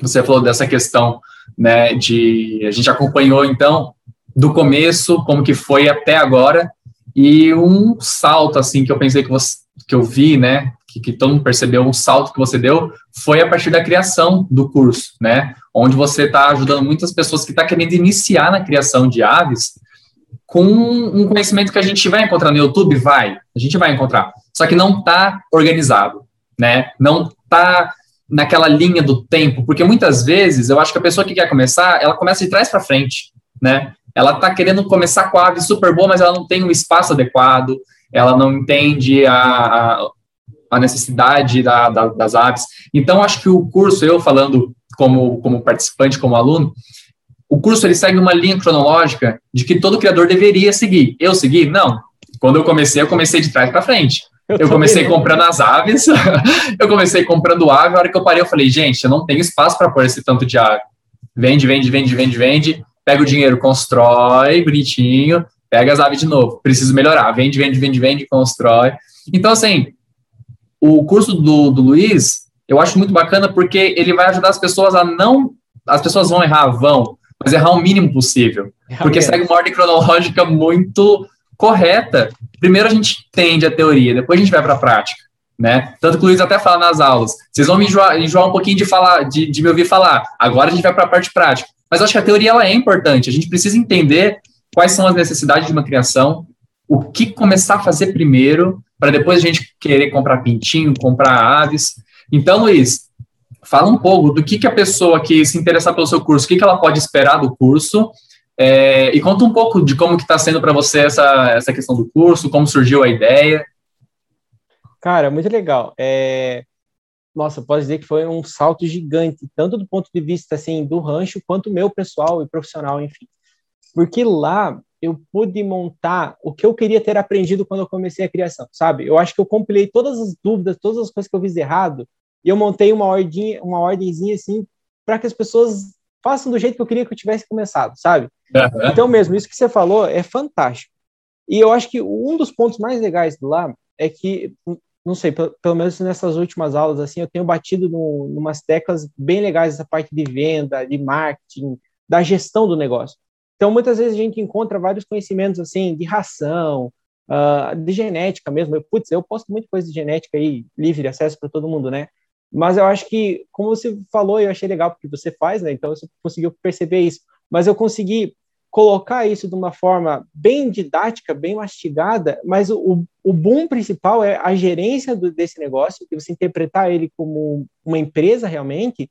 você falou dessa questão, né, de... A gente acompanhou, então, do começo, como que foi até agora, e um salto, assim, que eu pensei que você... que eu vi, né, que, que todo mundo percebeu, um salto que você deu, foi a partir da criação do curso, né? Onde você está ajudando muitas pessoas que estão tá querendo iniciar na criação de aves com um conhecimento que a gente vai encontrar no YouTube, vai, a gente vai encontrar, só que não está organizado, né? Não está naquela linha do tempo, porque muitas vezes eu acho que a pessoa que quer começar, ela começa de trás para frente, né? Ela está querendo começar com a ave super boa, mas ela não tem um espaço adequado, ela não entende a, a a necessidade da, da, das aves. Então, acho que o curso, eu falando como, como participante, como aluno, o curso ele segue uma linha cronológica de que todo criador deveria seguir. Eu segui? Não. Quando eu comecei, eu comecei de trás para frente. Eu, eu comecei comprando as aves, eu comecei comprando ave, a hora que eu parei, eu falei, gente, eu não tenho espaço para pôr esse tanto de ave. Vende, vende, vende, vende, vende, pega o dinheiro, constrói, bonitinho, pega as aves de novo. Preciso melhorar. Vende, vende, vende, vende, constrói. Então, assim, o curso do, do Luiz, eu acho muito bacana porque ele vai ajudar as pessoas a não. As pessoas vão errar, vão, mas errar o mínimo possível. Porque segue uma ordem cronológica muito correta. Primeiro a gente entende a teoria, depois a gente vai para a prática. Né? Tanto que o Luiz até fala nas aulas. Vocês vão me enjoar, enjoar um pouquinho de falar, de, de me ouvir falar. Agora a gente vai para a parte prática. Mas eu acho que a teoria ela é importante. A gente precisa entender quais são as necessidades de uma criação, o que começar a fazer primeiro, para depois a gente querer comprar pintinho, comprar aves. Então, Luiz, fala um pouco do que, que a pessoa que se interessar pelo seu curso, o que, que ela pode esperar do curso, é, e conta um pouco de como que está sendo para você essa, essa questão do curso, como surgiu a ideia. Cara, muito legal. É... Nossa, posso dizer que foi um salto gigante, tanto do ponto de vista assim do rancho, quanto meu pessoal e profissional, enfim. Porque lá eu pude montar o que eu queria ter aprendido quando eu comecei a criação, sabe? Eu acho que eu compilei todas as dúvidas, todas as coisas que eu fiz errado, e eu montei uma ordem, uma ordemzinha assim, para que as pessoas façam do jeito que eu queria que eu tivesse começado, sabe? Uhum. Então mesmo, isso que você falou é fantástico. E eu acho que um dos pontos mais legais do lá é que, não sei, pelo, pelo menos nessas últimas aulas, assim, eu tenho batido no, numas teclas bem legais essa parte de venda, de marketing, da gestão do negócio. Então, muitas vezes a gente encontra vários conhecimentos, assim, de ração, uh, de genética mesmo. Eu, putz, eu posto muita coisa de genética aí, livre acesso para todo mundo, né? Mas eu acho que, como você falou, eu achei legal porque você faz, né? Então, você conseguiu perceber isso. Mas eu consegui colocar isso de uma forma bem didática, bem mastigada, mas o, o boom principal é a gerência do, desse negócio, que você interpretar ele como uma empresa realmente,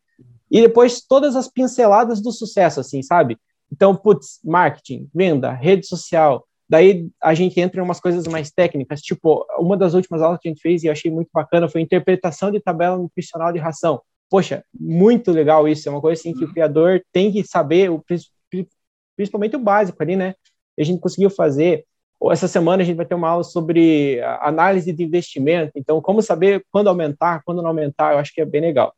e depois todas as pinceladas do sucesso, assim, sabe? Então, putz, marketing, venda, rede social. Daí a gente entra em umas coisas mais técnicas, tipo, uma das últimas aulas que a gente fez e eu achei muito bacana foi interpretação de tabela nutricional de ração. Poxa, muito legal isso, é uma coisa assim que o uhum. criador tem que saber, o, principalmente o básico ali, né? A gente conseguiu fazer. Essa semana a gente vai ter uma aula sobre análise de investimento, então como saber quando aumentar, quando não aumentar, eu acho que é bem legal.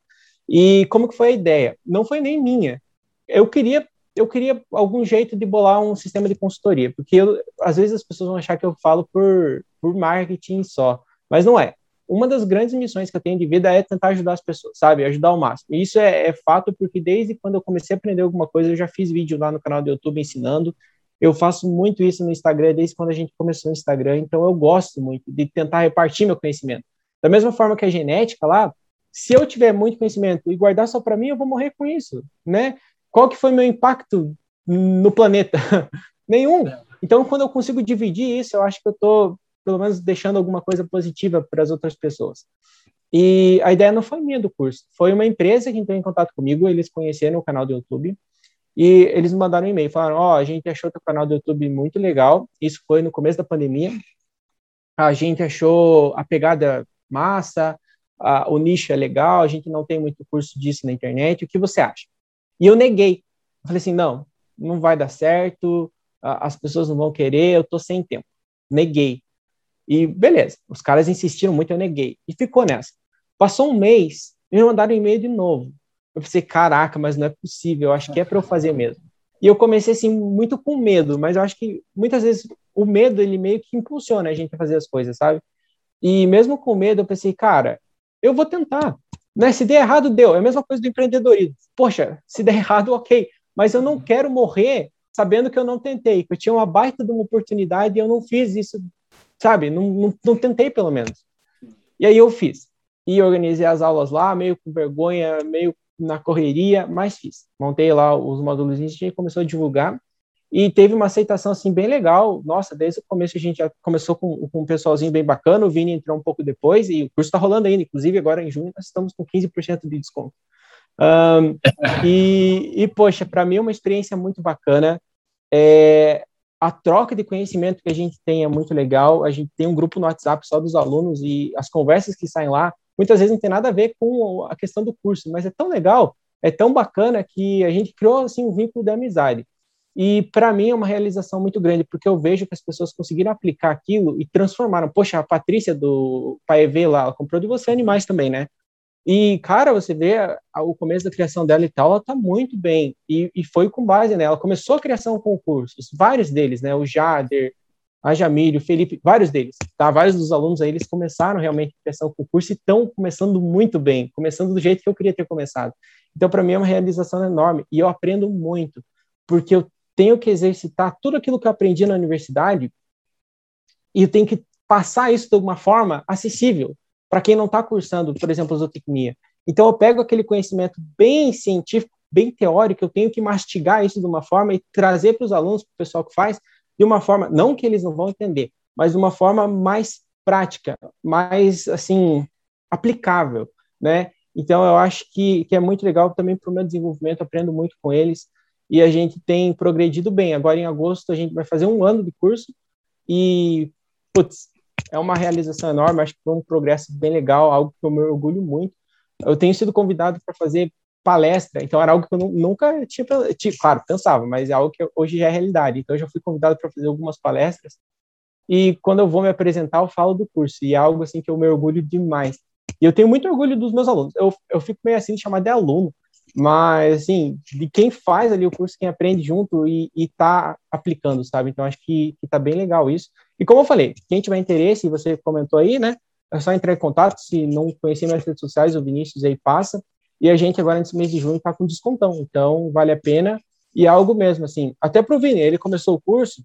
E como que foi a ideia? Não foi nem minha. Eu queria eu queria algum jeito de bolar um sistema de consultoria, porque eu, às vezes as pessoas vão achar que eu falo por, por marketing só, mas não é. Uma das grandes missões que eu tenho de vida é tentar ajudar as pessoas, sabe? Ajudar ao máximo. E isso é, é fato porque desde quando eu comecei a aprender alguma coisa, eu já fiz vídeo lá no canal do YouTube ensinando. Eu faço muito isso no Instagram desde quando a gente começou no Instagram, então eu gosto muito de tentar repartir meu conhecimento. Da mesma forma que a genética lá, se eu tiver muito conhecimento e guardar só para mim, eu vou morrer com isso, né? Qual que foi meu impacto no planeta? Nenhum. Então, quando eu consigo dividir isso, eu acho que eu estou, pelo menos, deixando alguma coisa positiva para as outras pessoas. E a ideia não foi minha do curso, foi uma empresa que entrou em contato comigo, eles conheceram o canal do YouTube, e eles me mandaram um e-mail, falaram, ó, oh, a gente achou o canal do YouTube muito legal, isso foi no começo da pandemia, a gente achou a pegada massa, a, o nicho é legal, a gente não tem muito curso disso na internet, o que você acha? E eu neguei. Falei assim, não, não vai dar certo, as pessoas não vão querer, eu tô sem tempo. Neguei. E beleza, os caras insistiram muito, eu neguei. E ficou nessa. Passou um mês, me mandaram um e-mail de novo. Eu pensei, caraca, mas não é possível, eu acho que é para eu fazer mesmo. E eu comecei assim muito com medo, mas eu acho que muitas vezes o medo ele meio que impulsiona a gente a fazer as coisas, sabe? E mesmo com medo, eu pensei, cara, eu vou tentar. Né? Se der errado, deu. É a mesma coisa do empreendedorismo. Poxa, se der errado, ok. Mas eu não quero morrer sabendo que eu não tentei, que eu tinha uma baita de uma oportunidade e eu não fiz isso, sabe? Não, não, não tentei, pelo menos. E aí eu fiz. E organizei as aulas lá, meio com vergonha, meio na correria, mas fiz. Montei lá os módulos e começou a divulgar e teve uma aceitação assim bem legal. Nossa, desde o começo a gente já começou com, com um pessoalzinho bem bacana, o Vini entrou um pouco depois e o curso está rolando ainda, inclusive agora em junho nós estamos com 15% de desconto. Um, e, e, poxa, para mim é uma experiência muito bacana. É, a troca de conhecimento que a gente tem é muito legal. A gente tem um grupo no WhatsApp só dos alunos e as conversas que saem lá muitas vezes não tem nada a ver com a questão do curso, mas é tão legal, é tão bacana que a gente criou assim um vínculo de amizade. E para mim é uma realização muito grande, porque eu vejo que as pessoas conseguiram aplicar aquilo e transformaram. Poxa, a Patrícia do Paev lá, ela comprou de você animais também, né? E, cara, você vê o começo da criação dela e tal, ela tá muito bem. E, e foi com base nela. Ela começou a criação com cursos, vários deles, né? O Jader, a Jamílio, o Felipe, vários deles, tá? Vários dos alunos aí, eles começaram realmente a criação com curso e estão começando muito bem, começando do jeito que eu queria ter começado. Então, para mim, é uma realização enorme e eu aprendo muito, porque eu tenho que exercitar tudo aquilo que eu aprendi na universidade e tenho que passar isso de uma forma acessível para quem não está cursando, por exemplo, zootecnia. Então, eu pego aquele conhecimento bem científico, bem teórico, eu tenho que mastigar isso de uma forma e trazer para os alunos, para o pessoal que faz, de uma forma, não que eles não vão entender, mas de uma forma mais prática, mais, assim, aplicável, né? Então, eu acho que, que é muito legal também para o meu desenvolvimento, aprendo muito com eles, e a gente tem progredido bem. Agora, em agosto, a gente vai fazer um ano de curso e, putz, é uma realização enorme, acho que foi um progresso bem legal, algo que eu me orgulho muito. Eu tenho sido convidado para fazer palestra, então era algo que eu nunca tinha, tinha, claro, pensava, mas é algo que hoje já é realidade. Então, eu já fui convidado para fazer algumas palestras e quando eu vou me apresentar, eu falo do curso, e é algo assim que eu me orgulho demais. E eu tenho muito orgulho dos meus alunos. Eu, eu fico meio assim de chamar de aluno, mas assim, de quem faz ali o curso, quem aprende junto e, está aplicando, sabe? Então acho que, que tá bem legal isso. E como eu falei, quem tiver interesse, você comentou aí, né? É só entrar em contato, se não conhecer minhas redes sociais, o Vinícius aí passa. E a gente agora nesse mês de junho tá com descontão, então vale a pena. E é algo mesmo, assim, até pro Vini, ele começou o curso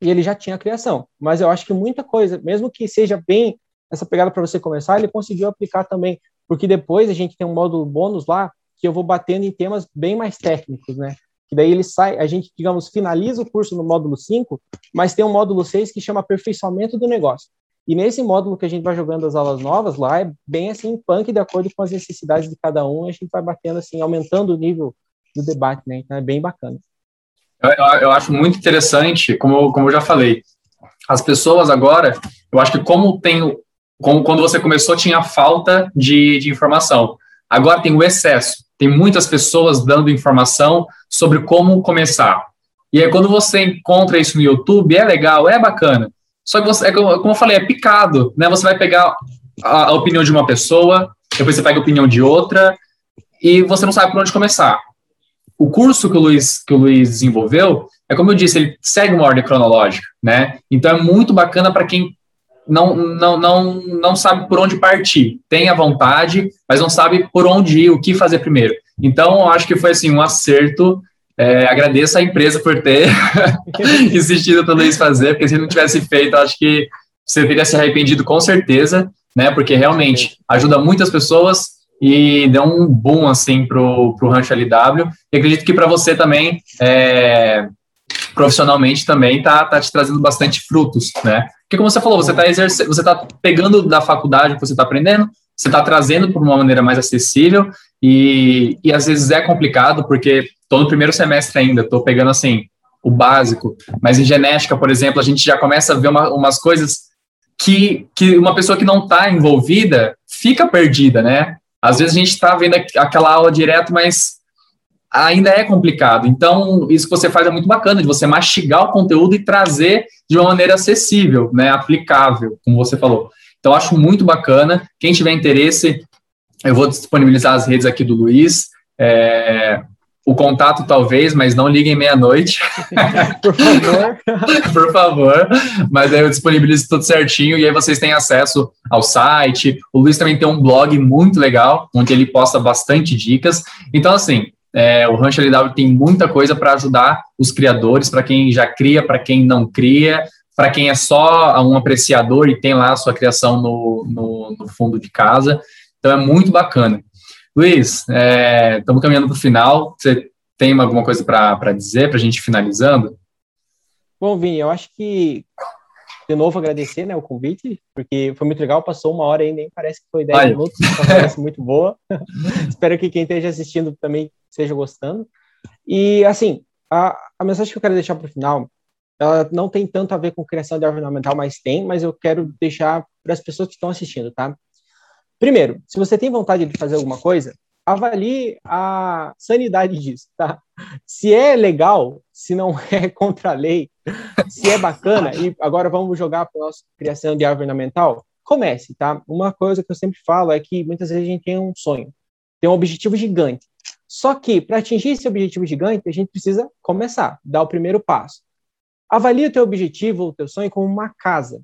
e ele já tinha a criação, mas eu acho que muita coisa, mesmo que seja bem essa pegada para você começar, ele conseguiu aplicar também, porque depois a gente tem um módulo bônus lá que eu vou batendo em temas bem mais técnicos, né? Que daí ele sai, a gente, digamos, finaliza o curso no módulo 5, mas tem um módulo 6 que chama aperfeiçoamento do negócio. E nesse módulo que a gente vai jogando as aulas novas lá, é bem assim, punk de acordo com as necessidades de cada um, a gente vai batendo assim, aumentando o nível do debate, né? Então é bem bacana. Eu, eu acho muito interessante, como, como eu já falei, as pessoas agora, eu acho que como tem, como quando você começou tinha falta de, de informação, agora tem o excesso. Tem muitas pessoas dando informação sobre como começar. E aí, quando você encontra isso no YouTube, é legal, é bacana. Só que você, é como, eu falei, é picado, né? Você vai pegar a, a opinião de uma pessoa, depois você pega a opinião de outra, e você não sabe por onde começar. O curso que o Luiz, que o Luiz desenvolveu, é como eu disse, ele segue uma ordem cronológica, né? Então é muito bacana para quem não, não, não, não sabe por onde partir. Tem a vontade, mas não sabe por onde ir, o que fazer primeiro. Então, eu acho que foi assim um acerto. É, agradeço a empresa por ter insistido tudo isso fazer, porque se não tivesse feito, acho que você teria se arrependido com certeza, né? Porque realmente ajuda muitas pessoas e deu um boom assim pro, pro Rancho LW. E acredito que para você também, é, profissionalmente também, tá, tá te trazendo bastante frutos, né? Porque como você falou, você está exercendo, você está pegando da faculdade que você está aprendendo, você está trazendo por uma maneira mais acessível e, e às vezes é complicado porque estou no primeiro semestre ainda, estou pegando assim o básico, mas em genética, por exemplo, a gente já começa a ver uma, umas coisas que, que uma pessoa que não está envolvida fica perdida, né? Às vezes a gente está vendo aquela aula direto, mas ainda é complicado. Então, isso que você faz é muito bacana, de você mastigar o conteúdo e trazer de uma maneira acessível, né, aplicável, como você falou. Então, acho muito bacana. Quem tiver interesse, eu vou disponibilizar as redes aqui do Luiz. É, o contato talvez, mas não liguem meia-noite. Por favor. Por favor. Mas aí eu disponibilizo tudo certinho e aí vocês têm acesso ao site. O Luiz também tem um blog muito legal, onde ele posta bastante dicas. Então, assim, é, o Rancho LW tem muita coisa para ajudar os criadores, para quem já cria, para quem não cria, para quem é só um apreciador e tem lá a sua criação no, no, no fundo de casa. Então, é muito bacana. Luiz, estamos é, caminhando para o final. Você tem alguma coisa para dizer, para a gente finalizando? Bom, Vini, eu acho que, de novo, agradecer né, o convite, porque foi muito legal, passou uma hora aí, nem parece que foi 10 Ai. minutos, conversa muito boa. Espero que quem esteja assistindo também esteja gostando. E, assim, a, a mensagem que eu quero deixar para o final, ela não tem tanto a ver com criação de árvore ornamental, mas tem, mas eu quero deixar para as pessoas que estão assistindo, tá? Primeiro, se você tem vontade de fazer alguma coisa, avalie a sanidade disso, tá? Se é legal, se não é contra a lei, se é bacana, e agora vamos jogar para a nossa criação de árvore ornamental, comece, tá? Uma coisa que eu sempre falo é que muitas vezes a gente tem um sonho, tem um objetivo gigante. Só que para atingir esse objetivo gigante, a gente precisa começar, dar o primeiro passo. Avalie o teu objetivo, o teu sonho como uma casa.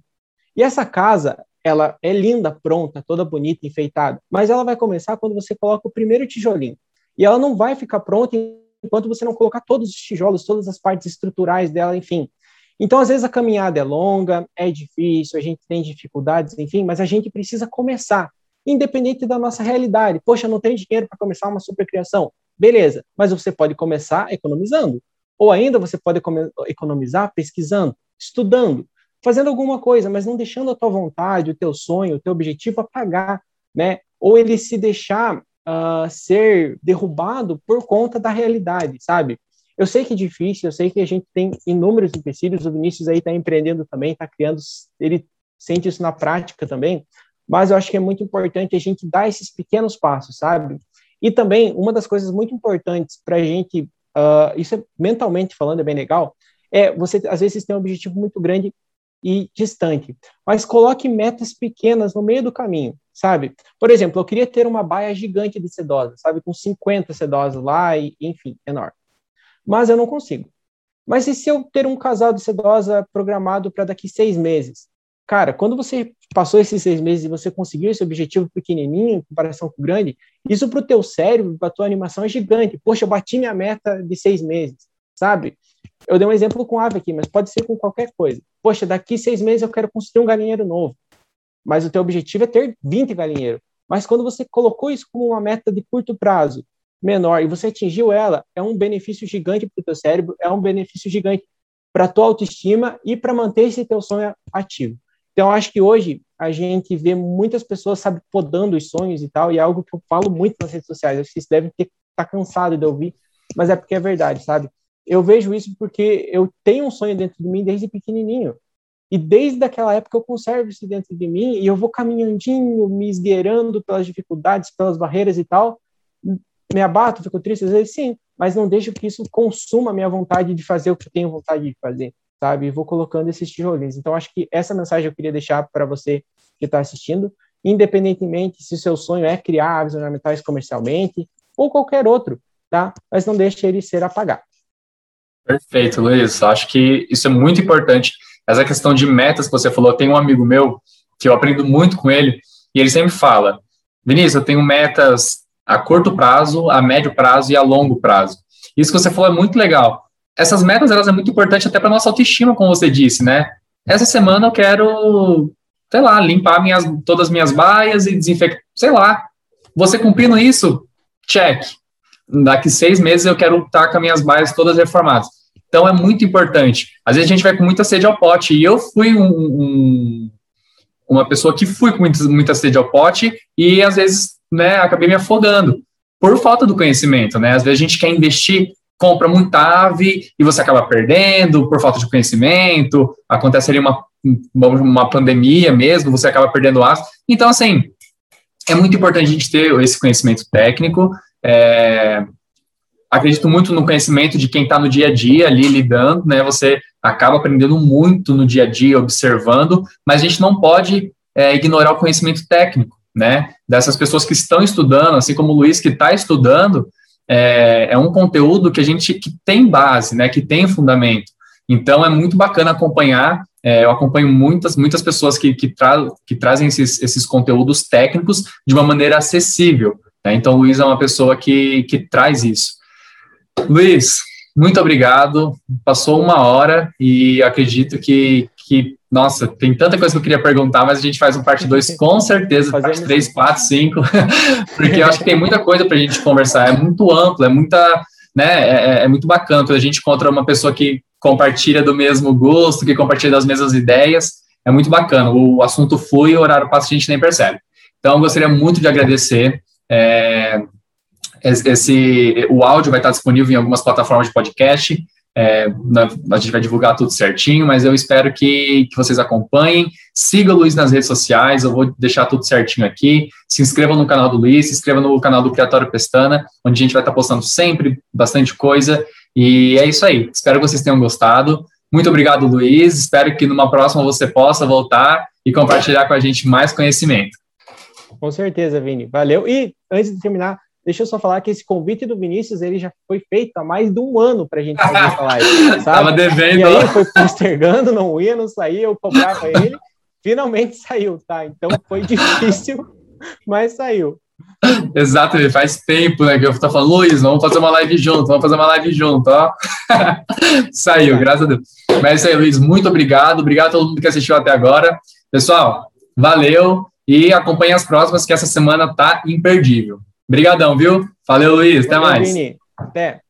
E essa casa, ela é linda, pronta, toda bonita, enfeitada, mas ela vai começar quando você coloca o primeiro tijolinho. E ela não vai ficar pronta enquanto você não colocar todos os tijolos, todas as partes estruturais dela, enfim. Então, às vezes a caminhada é longa, é difícil, a gente tem dificuldades, enfim, mas a gente precisa começar, independente da nossa realidade. Poxa, não tenho dinheiro para começar uma supercriação. Beleza, mas você pode começar economizando. Ou ainda você pode economizar pesquisando, estudando fazendo alguma coisa, mas não deixando a tua vontade, o teu sonho, o teu objetivo apagar, né? Ou ele se deixar uh, ser derrubado por conta da realidade, sabe? Eu sei que é difícil, eu sei que a gente tem inúmeros empecilhos, o Vinícius aí está empreendendo também, está criando, ele sente isso na prática também, mas eu acho que é muito importante a gente dar esses pequenos passos, sabe? E também, uma das coisas muito importantes para a gente, uh, isso é, mentalmente falando é bem legal, é você, às vezes, tem um objetivo muito grande e distante. Mas coloque metas pequenas no meio do caminho, sabe? Por exemplo, eu queria ter uma baia gigante de sedosas, sabe? Com 50 sedosas lá e, enfim, enorme. Mas eu não consigo. Mas e se eu ter um casal de sedosa programado para daqui seis meses? Cara, quando você passou esses seis meses e você conseguiu esse objetivo pequenininho em comparação com o grande, isso para o teu cérebro, para a tua animação é gigante. Poxa, eu bati minha meta de seis meses, sabe? Eu dei um exemplo com ave aqui, mas pode ser com qualquer coisa. Poxa, daqui seis meses eu quero construir um galinheiro novo. Mas o teu objetivo é ter 20 galinheiros. Mas quando você colocou isso como uma meta de curto prazo, menor, e você atingiu ela, é um benefício gigante para o teu cérebro, é um benefício gigante para a tua autoestima e para manter esse teu sonho ativo. Então, acho que hoje a gente vê muitas pessoas, sabe, podando os sonhos e tal, e é algo que eu falo muito nas redes sociais. Acho que vocês devem estar tá cansado de ouvir, mas é porque é verdade, sabe? eu vejo isso porque eu tenho um sonho dentro de mim desde pequenininho. E desde aquela época eu conservo isso dentro de mim e eu vou caminhandinho, me esgueirando pelas dificuldades, pelas barreiras e tal. Me abato, fico triste, às vezes sim, mas não deixo que isso consuma a minha vontade de fazer o que eu tenho vontade de fazer, sabe? E vou colocando esses tijolinhos. Então acho que essa mensagem eu queria deixar para você que está assistindo, independentemente se o seu sonho é criar aves ornamentais comercialmente ou qualquer outro, tá? Mas não deixe ele ser apagado. Perfeito, Luiz. Acho que isso é muito importante. Essa questão de metas que você falou, tem um amigo meu que eu aprendo muito com ele e ele sempre fala: Vinícius, eu tenho metas a curto prazo, a médio prazo e a longo prazo. Isso que você falou é muito legal. Essas metas elas é muito importante até para nossa autoestima, como você disse, né? Essa semana eu quero, sei lá, limpar minhas, todas as minhas baias e desinfectar, sei lá. Você cumprindo isso, check daqui seis meses eu quero estar com as minhas baias todas reformadas. Então é muito importante. Às vezes a gente vai com muita sede ao pote, e eu fui um, um, uma pessoa que fui com muita, muita sede ao pote, e às vezes né, acabei me afogando por falta do conhecimento. Né? Às vezes a gente quer investir, compra muita ave e você acaba perdendo por falta de conhecimento, acontece ali uma, uma pandemia mesmo, você acaba perdendo aço. Então, assim, é muito importante a gente ter esse conhecimento técnico, é, acredito muito no conhecimento de quem está no dia a dia ali lidando, né? Você acaba aprendendo muito no dia a dia, observando, mas a gente não pode é, ignorar o conhecimento técnico, né? Dessas pessoas que estão estudando, assim como o Luiz que está estudando, é, é um conteúdo que a gente que tem base, né, que tem fundamento. Então é muito bacana acompanhar. É, eu acompanho muitas, muitas pessoas que, que, tra que trazem esses, esses conteúdos técnicos de uma maneira acessível. Né? Então o Luiz é uma pessoa que, que traz isso. Luiz, muito obrigado. Passou uma hora e acredito que, que nossa, tem tanta coisa que eu queria perguntar, mas a gente faz um parte 2 com certeza, parte 3, 4, 5, porque eu acho que tem muita coisa para a gente conversar. É muito amplo, é muita, né, é, é, é, muito bacana quando a gente encontra uma pessoa que compartilha do mesmo gosto, que compartilha das mesmas ideias. É muito bacana. O assunto flui, o horário passa, a gente nem percebe. Então, eu gostaria muito de agradecer. É, esse, o áudio vai estar disponível em algumas plataformas de podcast. É, a gente vai divulgar tudo certinho, mas eu espero que, que vocês acompanhem. Siga o Luiz nas redes sociais, eu vou deixar tudo certinho aqui. Se inscrevam no canal do Luiz, se inscrevam no canal do Criatório Pestana, onde a gente vai estar postando sempre bastante coisa. E é isso aí. Espero que vocês tenham gostado. Muito obrigado, Luiz. Espero que numa próxima você possa voltar e compartilhar com a gente mais conhecimento. Com certeza, Vini. Valeu. E antes de terminar, Deixa eu só falar que esse convite do Vinícius ele já foi feito há mais de um ano para a gente fazer essa live. Sabe? Tava devendo. E aí foi postergando, não ia, não saía, eu cobrava ele. Finalmente saiu, tá? Então foi difícil, mas saiu. Exato, faz tempo né, que eu tô falando, Luiz, vamos fazer uma live junto, vamos fazer uma live junto, ó. Saiu, graças a Deus. Mas é isso aí, Luiz, muito obrigado, obrigado a todo mundo que assistiu até agora. Pessoal, valeu e acompanhe as próximas, que essa semana tá imperdível. Obrigadão, viu? Valeu, Luiz. Até mais. Vini. Até.